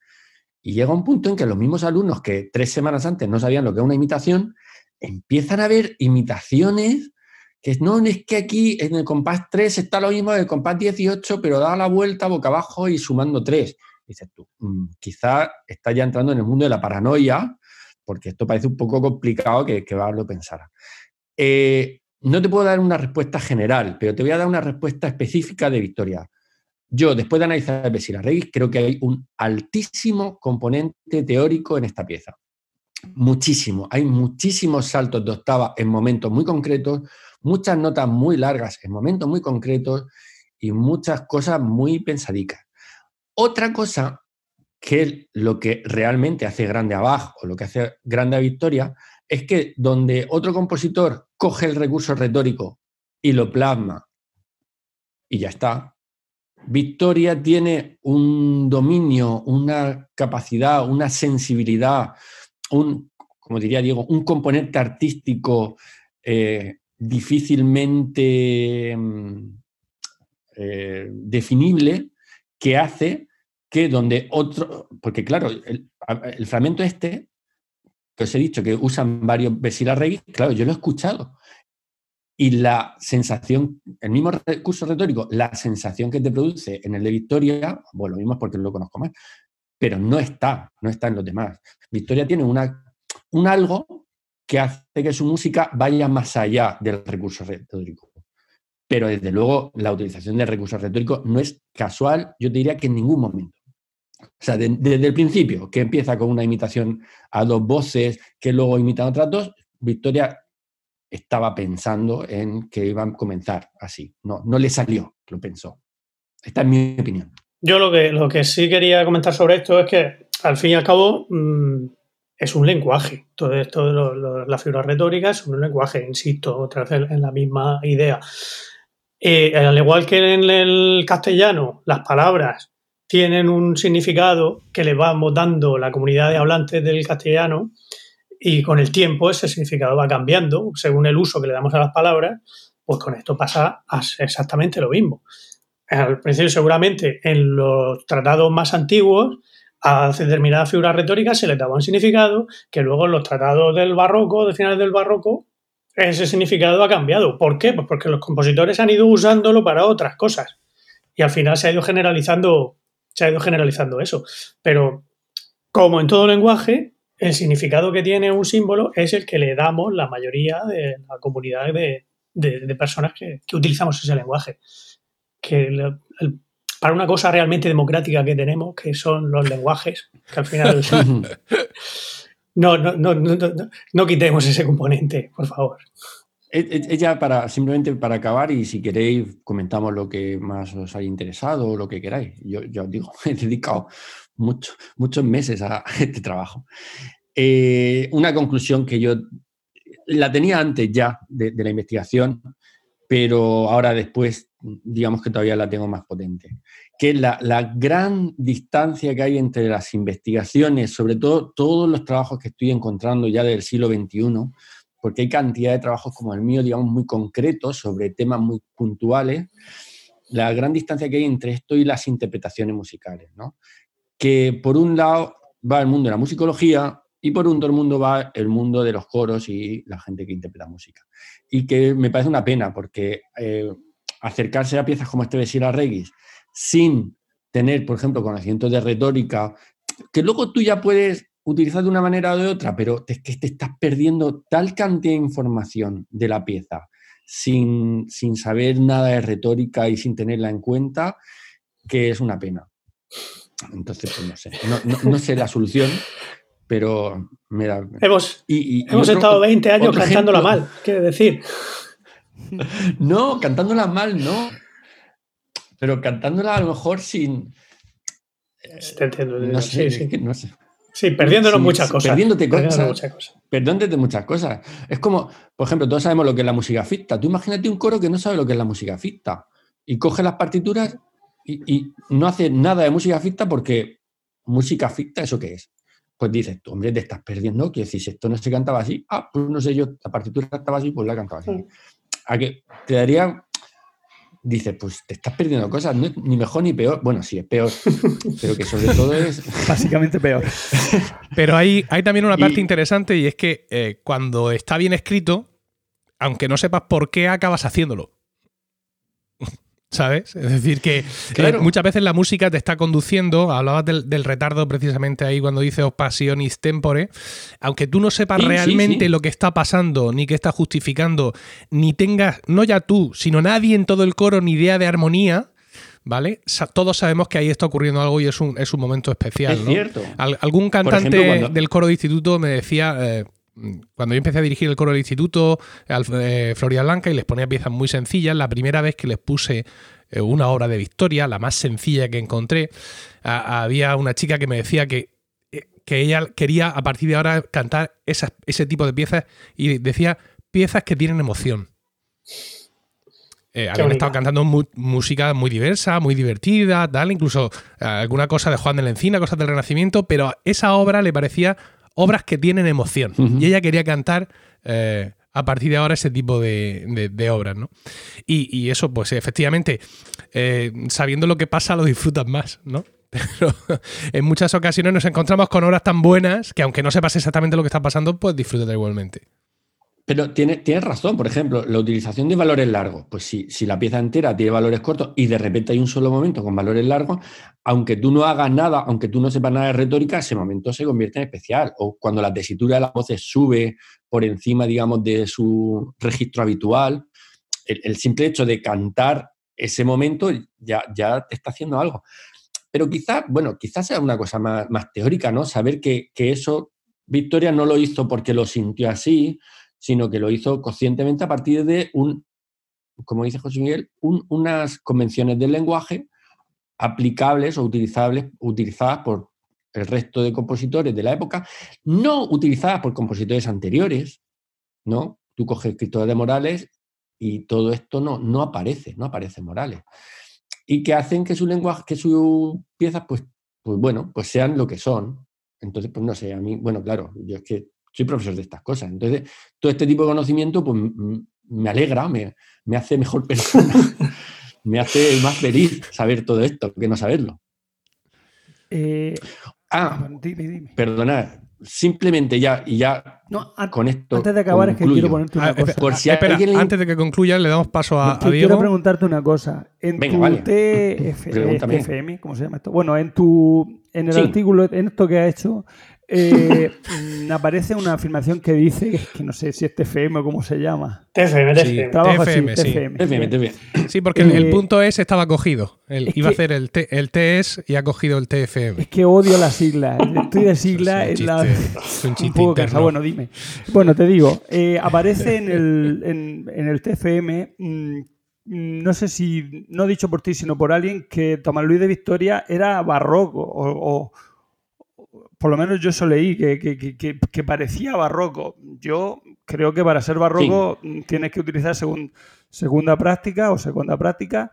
y llega un punto en que los mismos alumnos que tres semanas antes no sabían lo que es una imitación, empiezan a ver imitaciones que no, es que aquí en el compás 3 está lo mismo en el compás 18, pero da la vuelta boca abajo y sumando 3. Dices tú, mm, quizá está ya entrando en el mundo de la paranoia, porque esto parece un poco complicado que, que lo pensara. Eh, no te puedo dar una respuesta general, pero te voy a dar una respuesta específica de Victoria. Yo, después de analizar el Besira Reyes, creo que hay un altísimo componente teórico en esta pieza. Muchísimo. Hay muchísimos saltos de octava en momentos muy concretos, muchas notas muy largas en momentos muy concretos y muchas cosas muy pensadicas. Otra cosa que lo que realmente hace grande a Bach o lo que hace grande a Victoria es que donde otro compositor coge el recurso retórico y lo plasma y ya está, Victoria tiene un dominio, una capacidad, una sensibilidad un, como diría Diego, un componente artístico eh, difícilmente mm, eh, definible que hace que donde otro, porque claro, el, fragmento este, que os he dicho que usan varios Reggae, claro, yo lo he escuchado. Y la sensación, el mismo recurso retórico, la sensación que te produce en el de Victoria, bueno, lo mismo es porque lo conozco más, pero no está, no está en los demás. Victoria tiene una, un algo que hace que su música vaya más allá del recurso retórico. Pero desde luego la utilización del recurso retórico no es casual, yo diría que en ningún momento. O sea, desde el principio, que empieza con una imitación a dos voces, que luego imitan otras dos, Victoria estaba pensando en que iban a comenzar así. No, no le salió, lo pensó. Esta es mi opinión. Yo lo que, lo que sí quería comentar sobre esto es que, al fin y al cabo, mm, es un lenguaje. Todo esto de las figuras retóricas es un lenguaje, insisto, otra vez en la misma idea. Eh, al igual que en el castellano, las palabras tienen un significado que le vamos dando la comunidad de hablantes del castellano y con el tiempo ese significado va cambiando según el uso que le damos a las palabras, pues con esto pasa exactamente lo mismo. Al principio seguramente en los tratados más antiguos a determinadas figuras retóricas se les daba un significado que luego en los tratados del barroco, de finales del barroco, ese significado ha cambiado. ¿Por qué? Pues porque los compositores han ido usándolo para otras cosas. Y al final se ha ido generalizando, se ha ido generalizando eso. Pero como en todo lenguaje, el significado que tiene un símbolo es el que le damos la mayoría de la comunidad de, personas que, utilizamos ese lenguaje. Que para una cosa realmente democrática que tenemos, que son los lenguajes, que al final no, no, no, no, quitemos ese componente, por favor. Ella, para, simplemente para acabar, y si queréis, comentamos lo que más os haya interesado o lo que queráis. Yo, yo os digo, he dedicado mucho, muchos meses a este trabajo. Eh, una conclusión que yo la tenía antes ya de, de la investigación, pero ahora después, digamos que todavía la tengo más potente que la, la, gran distancia que hay entre las investigaciones, sobre todo todos los trabajos que estoy encontrando ya del siglo XXI, porque hay cantidad de trabajos como el mío, digamos, muy concretos sobre temas muy puntuales, la gran distancia que hay entre esto y las interpretaciones musicales, ¿no? Que por un lado va el mundo de la musicología y por otro mundo va el mundo de los coros y la gente que interpreta música. Y que me parece una pena porque eh, acercarse a piezas como este de Sira Regis, sin tener, por ejemplo, conocimientos de retórica, que luego tú ya puedes utilizar de una manera o de otra, pero es que te estás perdiendo tal cantidad de información de la pieza sin, saber nada de retórica y sin tenerla en cuenta, que es una pena. Entonces, pues no sé, no, sé la solución, pero me da... Hemos, hemos estado 20 años cantándola mal, quiere decir. No, cantándola mal, no pero cantándola a lo mejor sin. Sí, te entiendo. No sé, sí, no sé. Sí, perdiéndonos muchas cosas. Perdiéndote cosas. Muchas cosas. Perdiéndote muchas cosas. Es como, por ejemplo, todos sabemos lo que es la música ficta. Tú imagínate un coro que no sabe lo que es la música ficta y coge las partituras y, no hace nada de música ficta porque música ficta, ¿eso qué es? Pues dices, tú, hombre, te estás perdiendo. Que si esto no se cantaba así, ah, pues no sé yo, la partitura estaba así, pues la cantaba así. A que te daría dice, pues te estás perdiendo cosas, ni mejor ni peor. Bueno, sí, es peor, pero que sobre todo es... Básicamente peor. Pero hay, hay también una parte interesante y es que eh, cuando está bien escrito, aunque no sepas por qué, acabas haciéndolo. ¿Sabes? Es decir, que muchas veces la música te está conduciendo, hablabas del, retardo precisamente ahí cuando dice passionis tempore, aunque tú no sepas realmente lo que está pasando, ni qué está justificando, ni tengas, no ya tú, sino nadie en todo el coro, ni idea de armonía, ¿vale? todos sabemos que ahí está ocurriendo algo y es un, es un momento especial. Es cierto. algún cantante del coro de instituto me decía... Eh, cuando yo empecé a dirigir el coro del instituto, eh, Floria Blanca, y les ponía piezas muy sencillas, la primera vez que les puse eh, una obra de Victoria, la más sencilla que encontré, había una chica que me decía que, eh, que ella quería a partir de ahora cantar ese tipo de piezas y decía piezas que tienen emoción. habían estado cantando música muy diversa, muy divertida, tal, incluso alguna cosa de Juan de la Encina, cosas del Renacimiento, pero esa obra le parecía obras que tienen emoción. Y ella quería cantar eh, a partir de ahora ese tipo de, obras, ¿no? Y, eso, pues efectivamente, eh, sabiendo lo que pasa, lo disfrutas más, ¿no? Pero en muchas ocasiones nos encontramos con obras tan buenas que aunque no sepas exactamente lo que está pasando, pues disfrutas igualmente. Pero tienes tiene razón, por ejemplo, la utilización de valores largos. Pues si, si, la pieza entera tiene valores cortos y de repente hay un solo momento con valores largos, aunque tú no hagas nada, aunque tú no sepas nada de retórica, ese momento se convierte en especial. O cuando la tesitura de las voces sube por encima, digamos, de su registro habitual, el, simple hecho de cantar ese momento ya, ya te está haciendo algo. Pero quizás, bueno, quizás sea una cosa más, teórica, ¿no? Saber que, que eso Victoria no lo hizo porque lo sintió así, sino que lo hizo conscientemente a partir de un, como dice José Miguel, unas convenciones del lenguaje aplicables o utilizables, utilizadas por el resto de compositores de la época, no utilizadas por compositores anteriores, ¿no? Tú coges escritores de Morales y todo esto no, no aparece, no aparece Morales. Y que hacen que su lenguaje, que sus piezas, pues, pues bueno, pues sean lo que son. Entonces, pues no sé, a mí, bueno, claro, yo es que soy profesor de estas cosas. Entonces, todo este tipo de conocimiento pues, me alegra, me, hace mejor persona, me hace más feliz saber todo esto que no saberlo. Eh, ah, perdonad, simplemente ya, y ya con esto. Antes de acabar, es que quiero ponerte una ah, cosa. Por si espera, antes de que concluya, le damos paso a, Diego. Quiero preguntarte una cosa. En tu TFM, ¿cómo se llama esto? Bueno, en tu en el artículo, en esto que ha hecho, eh, mm, aparece una afirmación que dice, que no sé si es TFM o cómo se llama. TFM, TFM. TFM, sí. porque el, eh, punto S estaba cogido. iba a hacer el, el TS y ha cogido el TFM. Es que odio las siglas. Estoy de sigla en la... un, poco Bueno, dime. Bueno, te digo, eh, aparece en el, en, el TFM... Mm, no sé si, no dicho por ti, sino por alguien, que Tomás Luis de Victoria era barroco o por lo menos yo eso leí, que, parecía barroco. Yo creo que para ser barroco tienes que utilizar segunda práctica o segunda práctica.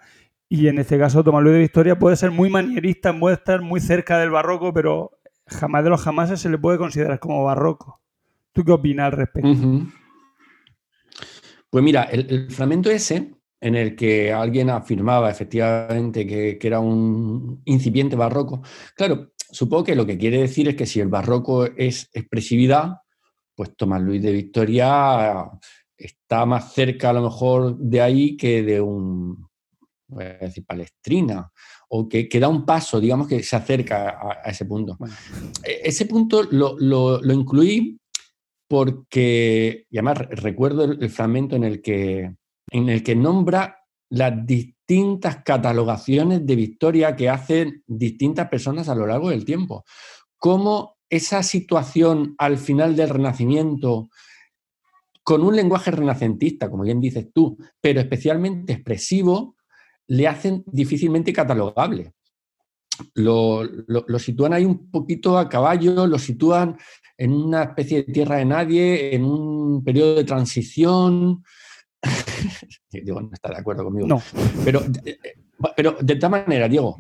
Y en este caso, Tomás Luis de Victoria puede ser muy manierista, puede estar muy cerca del barroco, pero jamás de los jamás se le puede considerar como barroco. ¿Tú qué opinas al respecto? Pues mira, el, fragmento ese, en el que alguien afirmaba efectivamente que, que, era un incipiente barroco, claro, supongo que lo que quiere decir es que si el barroco es expresividad, pues Tomás Luis de Victoria está más cerca a lo mejor de ahí que de un, voy a decir, palestrina, o que, da un paso, digamos que se acerca a, ese punto. E, ese punto lo, incluí porque, y además recuerdo el, fragmento en el que, en el que nombra las distintas catalogaciones de victoria que hacen distintas personas a lo largo del tiempo. Cómo esa situación al final del Renacimiento, con un lenguaje renacentista, como bien dices tú, pero especialmente expresivo, le hacen difícilmente catalogable. Lo, lo, sitúan ahí un poquito a caballo, lo sitúan en una especie de tierra de nadie, en un periodo de transición, Diego no está de acuerdo conmigo. No. Pero, eh, pero de esta manera, Diego,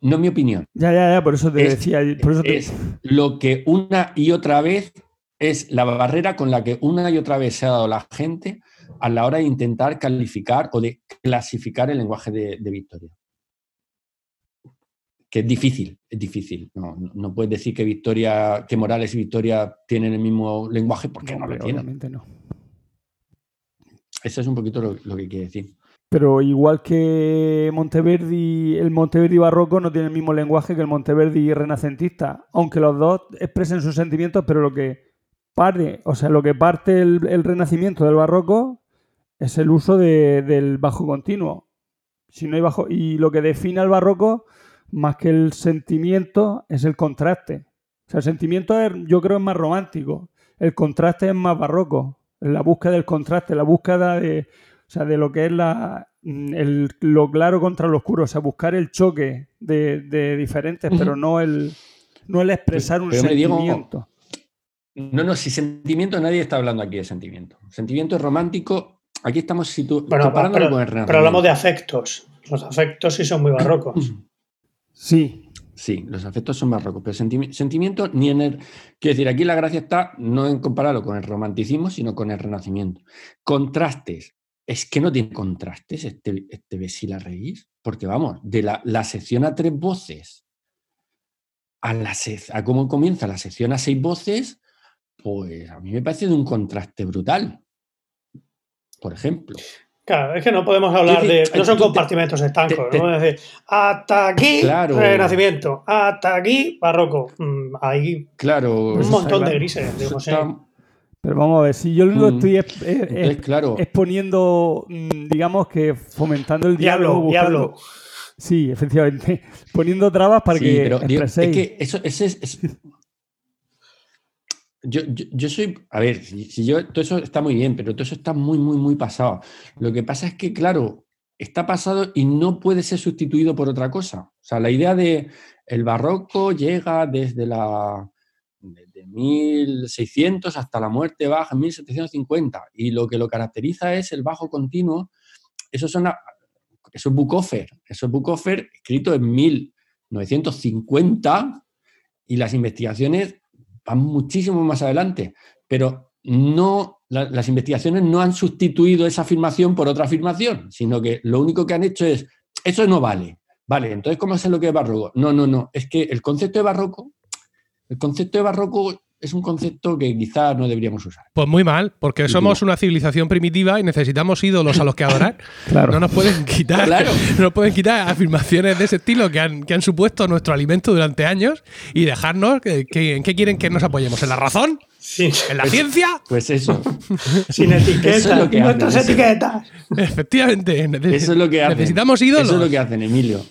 no es mi opinión. Ya, ya, ya, por eso te decía. Es lo que una y otra vez es la barrera con la que una y otra vez se ha dado la gente a la hora de intentar calificar o de clasificar el lenguaje de, Victoria. Que es difícil, es difícil. No, puedes decir que Victoria, que Morales y Victoria tienen el mismo lenguaje porque no, lo tienen. Obviamente no. Eso es un poquito lo, que quiere decir. Pero igual que Monteverdi, el Monteverdi barroco no tiene el mismo lenguaje que el Monteverdi renacentista, aunque los dos expresen sus sentimientos, pero lo que parte, o sea, lo que parte el, renacimiento del barroco es el uso del bajo continuo. Si no hay bajo, y lo que define al barroco, más que el sentimiento, es el contraste. O sea, el sentimiento yo creo es más romántico. El contraste es más barroco la búsqueda del contraste, la búsqueda de, o sea, de lo que es la, mm, el, lo claro contra lo oscuro, o sea, buscar el choque de, diferentes, pero no el, no el expresar un sentimiento. no, no, si sentimiento, nadie está hablando aquí de sentimiento. Sentimiento es romántico, aquí estamos. Pero, pero, pero hablamos de afectos. Los afectos sí son muy barrocos. Sí, Sí, los afectos son barrocos, pero sentimi sentimiento ni en el... Quiero decir, aquí la gracia está no en compararlo con el romanticismo, sino con el renacimiento. Contrastes. Es que no tiene contrastes este, este porque vamos, de la, la sección a tres voces a, la a cómo comienza la sección a seis voces, pues a mí me parece de un contraste brutal. Por ejemplo. Claro, es que no podemos hablar de. No son compartimentos estancos, ¿no? Es decir, hasta aquí Renacimiento, hasta aquí Barroco. Mm, ahí. Claro. Un montón de grises, Pero vamos a ver, si yo lo único mm. estoy claro. exponiendo, mm, digamos que fomentando el diablo. Diablo, Sí, efectivamente. Poniendo trabas para que. Pero, es que eso, ese es, yo, yo, soy, a ver, si, yo, todo eso está muy bien, pero todo eso está muy, muy, muy pasado. Lo que pasa es que, claro, está pasado y no puede ser sustituido por otra cosa. O sea, la idea de el barroco llega desde la desde 1600 hasta la muerte baja en 1750 y lo que lo caracteriza es el bajo continuo. Eso, son, eso es Bukoffer, eso es Bukoffer escrito en 1950 y las investigaciones van muchísimo más adelante, pero no, las investigaciones no han sustituido esa afirmación por otra afirmación, sino que lo único que han hecho es, eso no vale. Vale, entonces, ¿cómo es lo que es barroco? No, no, no, es que el concepto de barroco, el concepto de barroco es un concepto que quizás no deberíamos usar. Pues muy mal, porque somos una civilización primitiva y necesitamos ídolos a los que adorar. No nos pueden quitar, no nos pueden quitar afirmaciones de ese estilo que han, que han supuesto nuestro alimento durante años y dejarnos que, en qué quieren que nos apoyemos, ¿en la razón? Sí. ¿En la ciencia? Pues eso. Sin etiquetas. nuestras etiquetas. Efectivamente. Eso es lo que hacen. Necesitamos ídolos. Eso es lo que hacen, Emilio.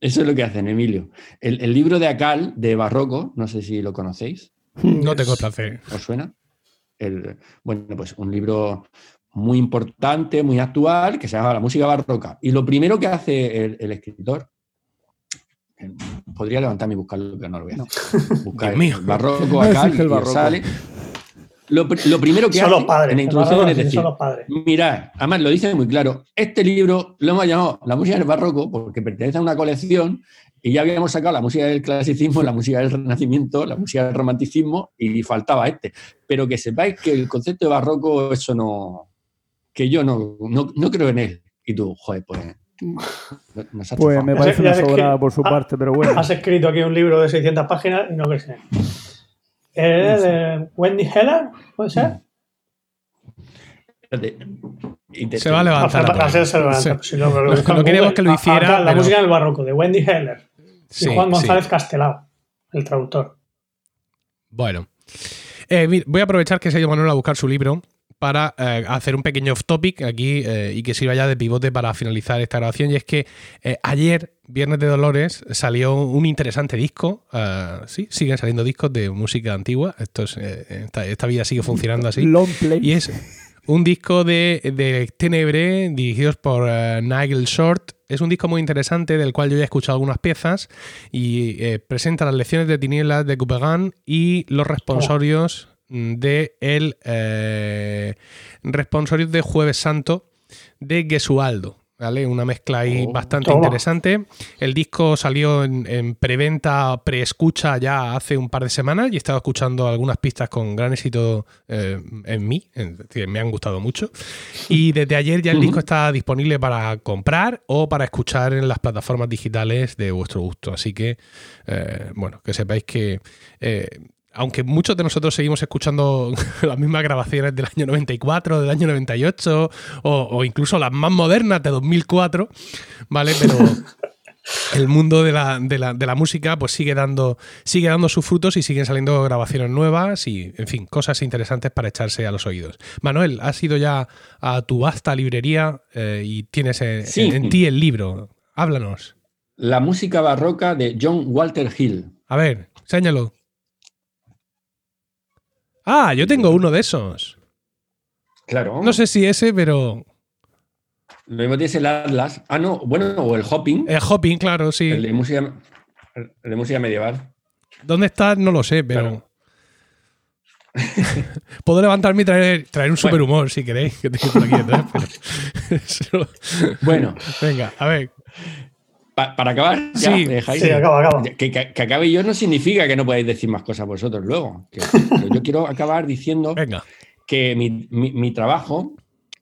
Eso es lo que hacen, Emilio. El, el libro de Acal, de Barroco, no sé si lo conocéis. No tengo fe. ¿Os suena? El, bueno, pues un libro muy importante, muy actual, que se llama La música barroca. Y lo primero que hace el, escritor, podría levantarme y buscarlo, pero no lo voy a hacer. Buscar el barroco acá y, barroco. sale. Lo, primero que hace en la introducción es decir, mirad, además lo dice muy claro, este libro lo hemos llamado La música del barroco porque pertenece a una colección y ya habíamos sacado la música del clasicismo, la música del renacimiento, la música del romanticismo y faltaba este. Pero que sepáis que el concepto de barroco, eso no. que yo no, no, creo en él. Y tú, joder, pues. pues me parece una sobrada por su parte, pero bueno. Has escrito aquí un libro de 600 páginas y no crees en ¿Es de Wendy Heller? ¿Puede ser? Se va a levantar. no, queríamos que lo hiciera. la música del barroco, de Wendy Heller y Juan González Castelao, el traductor. Bueno, eh, voy a aprovechar que se ha ido Manuel a buscar su libro para eh, hacer un pequeño off topic aquí eh, y que sirva ya de pivote para finalizar esta grabación. Y es que ayer, Viernes de Dolores, salió un interesante disco. sí, siguen saliendo discos de música antigua. Esto es, esta, vida sigue funcionando así. Long play. Y es un disco de, de Tenebre dirigidos por Nigel Short es un disco muy interesante del cual yo ya he escuchado algunas piezas y eh, presenta las lecciones de tinieblas de Coupegan y los responsorios de el eh, de Jueves Santo de Gesualdo. Una mezcla ahí oh, bastante interesante. El disco salió en, preventa, preescucha ya hace un par de semanas y he estado escuchando algunas pistas con gran éxito eh, en mí, me han gustado mucho. Y desde ayer ya el disco está disponible para comprar o para escuchar en las plataformas digitales de vuestro gusto. Así que, eh, bueno, que sepáis que eh, aunque muchos de nosotros seguimos escuchando las mismas grabaciones del año 94, del año 98 o, incluso las más modernas de 2004, ¿vale? Pero el mundo de la, música pues sigue dando, sigue dando sus frutos y siguen saliendo grabaciones nuevas y, en fin, cosas interesantes para echarse a los oídos. Manuel, has ido ya a tu vasta librería eh, y tienes en, en ti el libro. Háblanos. La música barroca de John Walter Hill. A ver, séñalo. Ah, yo tengo uno de esos. Claro. No sé si ese, pero. Lo mismo tienes el Atlas. Ah, no, bueno, o el Hopping. El Hopping, claro, sí. El de música, el de música medieval. ¿Dónde está? No lo sé, pero. Puedo levantarme y traer, traer un superhumor si queréis, que tengo por aquí detrás, Bueno. Venga, a ver. Para acabar, ya, Sí, dejáis. Sí, acaba, acaba. Que, que- que acabe yo no significa que no podáis decir más cosas vosotros luego. Que- yo quiero acabar diciendo Venga. que mi, mi- mi trabajo,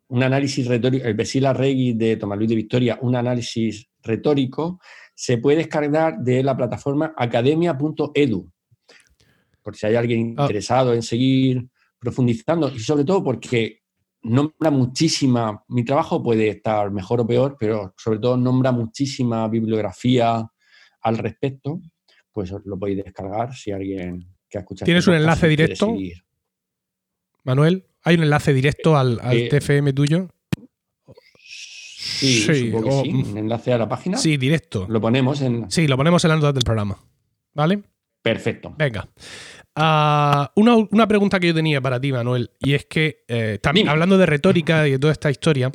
un análisis retórico, el Vesila Regui de Tomás Luis de Victoria, un análisis retórico, se puede descargar de la plataforma academia.edu. Por si hay alguien Ah. interesado en seguir profundizando y sobre todo porque nombra muchísima, mi trabajo puede estar mejor o peor, pero sobre todo nombra muchísima bibliografía al respecto, pues lo podéis descargar si alguien que ha escuchado. ¿Tienes este un enlace directo? Manuel, ¿hay un enlace directo al, al Eh, TFM tuyo? Sí, Sí, supongo que o- sí. Un enlace a la página. Sí, directo. Lo ponemos en. Sí, lo ponemos en las notas del programa. ¿Vale? Perfecto. Venga. Ah, una, una pregunta que yo tenía para ti, Manuel, y es que eh, también Dime. hablando de retórica y de toda esta historia,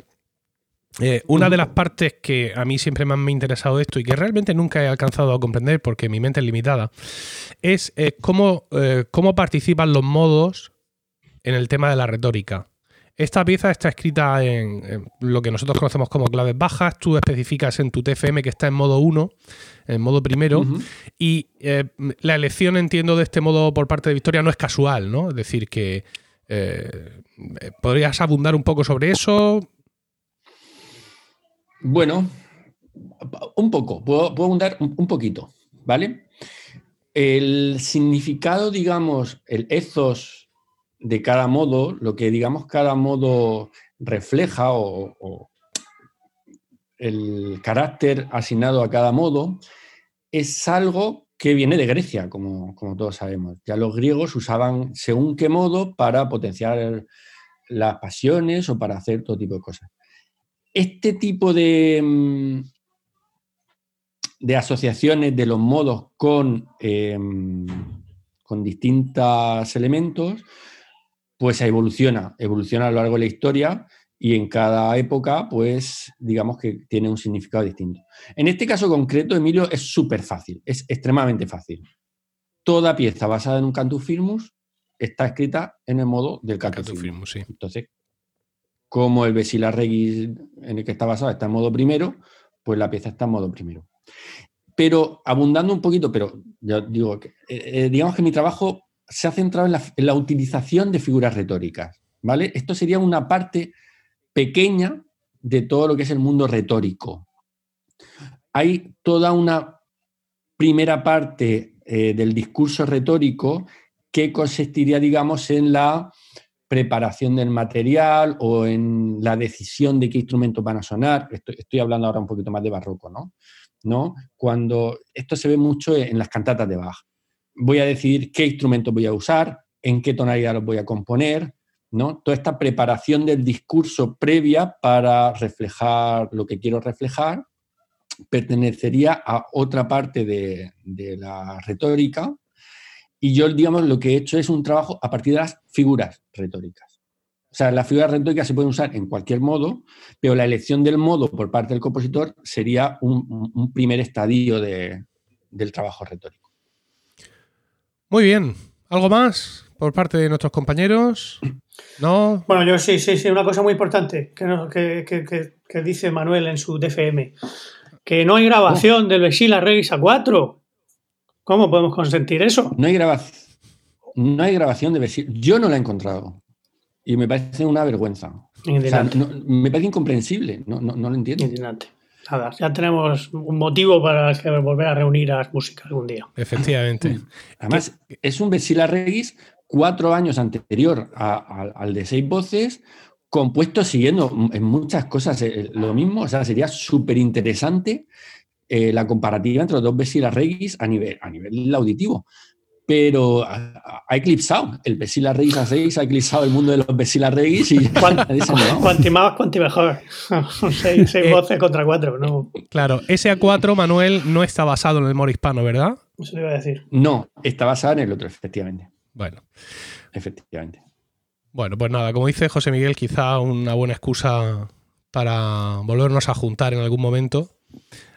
eh, una de las partes que a mí siempre más me ha interesado de esto y que realmente nunca he alcanzado a comprender porque mi mente es limitada, es eh, cómo, cómo participan los modos en el tema de la retórica. Esta pieza está escrita en, en lo que nosotros conocemos como claves bajas. Tú especificas en tu TFM que está en modo 1, en modo primero. Y eh, la elección, entiendo, de este modo por parte de Victoria no es casual, ¿no? Es decir, que eh, podrías abundar un poco sobre eso. Bueno, un poco, puedo, puedo abundar un, un poquito, ¿vale? El significado, digamos, el ethos de cada modo, lo que digamos cada modo refleja o, el carácter asignado a cada modo, es algo que viene de Grecia, como, como todos sabemos. Ya los griegos usaban según qué modo para potenciar las pasiones o para hacer todo tipo de cosas. Este tipo de, mm, de asociaciones de los modos con, eh, con distintos elementos, pues evoluciona, evoluciona a lo largo de la historia y en cada época, pues digamos que tiene un significado distinto. En este caso concreto, Emilio, es súper fácil, es extremadamente fácil. Toda pieza basada en un cantus firmus está escrita en el modo del cantus Cantus firmus. firmus, sí. Entonces, como el Vesila Regis en el que está basado está en modo primero, pues la pieza está en modo primero. Pero abundando un poquito, pero ya digo, que, eh, eh, digamos que mi trabajo se ha centrado en la, utilización de figuras retóricas. ¿vale? Esto sería una parte pequeña de todo lo que es el mundo retórico. Hay toda una primera parte eh, del discurso retórico que consistiría, digamos, en la preparación del material o en la decisión de qué instrumentos van a sonar. Estoy, estoy hablando ahora un poquito más de barroco, ¿no? ¿no? Cuando esto se ve mucho en las cantatas de Bach. Voy a decidir qué instrumentos voy a usar, en qué tonalidad los voy a componer, ¿no? Toda esta preparación del discurso previa para reflejar lo que quiero reflejar pertenecería a otra parte de, la retórica y yo, digamos, lo que he hecho es un trabajo a partir de las figuras retóricas. O sea, las figuras retóricas se pueden usar en cualquier modo, pero la elección del modo por parte del compositor sería un, primer estadio de, del trabajo retórico. Muy bien. ¿Algo más por parte de nuestros compañeros? ¿No? Bueno, yo sí, sí, sí, una cosa muy importante que, no- que, que- que- que dice Manuel en su DFM, que no hay grabación del Vesila Regis A4. ¿Cómo podemos consentir eso? No hay, grabación no hay grabación de Vesila. Yo no la he encontrado. Y me parece una vergüenza. O sea, no- me parece incomprensible. No, no, no lo entiendo. indignante. Nada, ya tenemos un motivo para que volver a reunir a las músicas algún día. Efectivamente. Además, es un Vesila Regis cuatro años anterior a- a- al de seis voces, compuesto siguiendo en muchas cosas eh, lo mismo. O sea, sería súper interesante eh, la comparativa entre los dos Vesila Regis a nivel, a nivel auditivo. Pero ha, ha- ha eclipsado. El Vesila Regis a 6 ha eclipsado el mundo de los Vesila Regis y. Cuanti más, cuanti mejor. seis seis Eh. voces contra cuatro, no. Claro, ese A4, Manuel, no está basado en el moro hispano, ¿verdad? Eso te iba a decir. No, está basada en el otro, efectivamente. Bueno. Efectivamente. Bueno, pues nada, como dice José Miguel, quizá una buena excusa para volvernos a juntar en algún momento.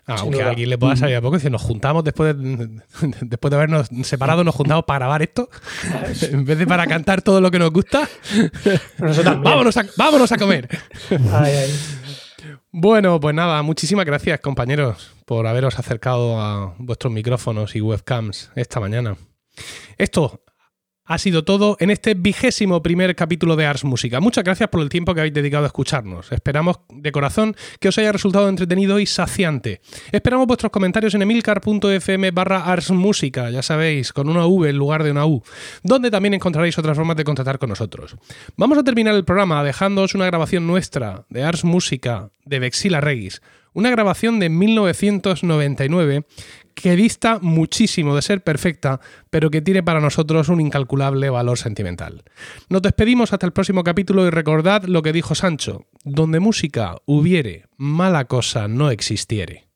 Aunque a duda. alguien le pueda salir a poco, si nos juntamos después de, después de habernos separado, nos juntamos para grabar esto, en vez de para cantar todo lo que nos gusta, vámonos a, vámonos a comer. Ay, ay. Bueno, pues nada, muchísimas gracias compañeros por haberos acercado a vuestros micrófonos y webcams esta mañana. Esto ha sido todo en este vigésimo primer capítulo de Ars Música. Muchas gracias por el tiempo que habéis dedicado a escucharnos. Esperamos de corazón que os haya resultado entretenido y saciante. Esperamos vuestros comentarios en emilcar.fm barra Ars Música, ya sabéis, con una V en lugar de una U, donde también encontraréis otras formas de contactar con nosotros. Vamos a terminar el programa dejándoos una grabación nuestra de Ars Música de Vexila Regis una grabación de 1999 que dista muchísimo de ser perfecta, pero que tiene para nosotros un incalculable valor sentimental. Nos despedimos hasta el próximo capítulo y recordad lo que dijo Sancho, donde música hubiere, mala cosa no existiere.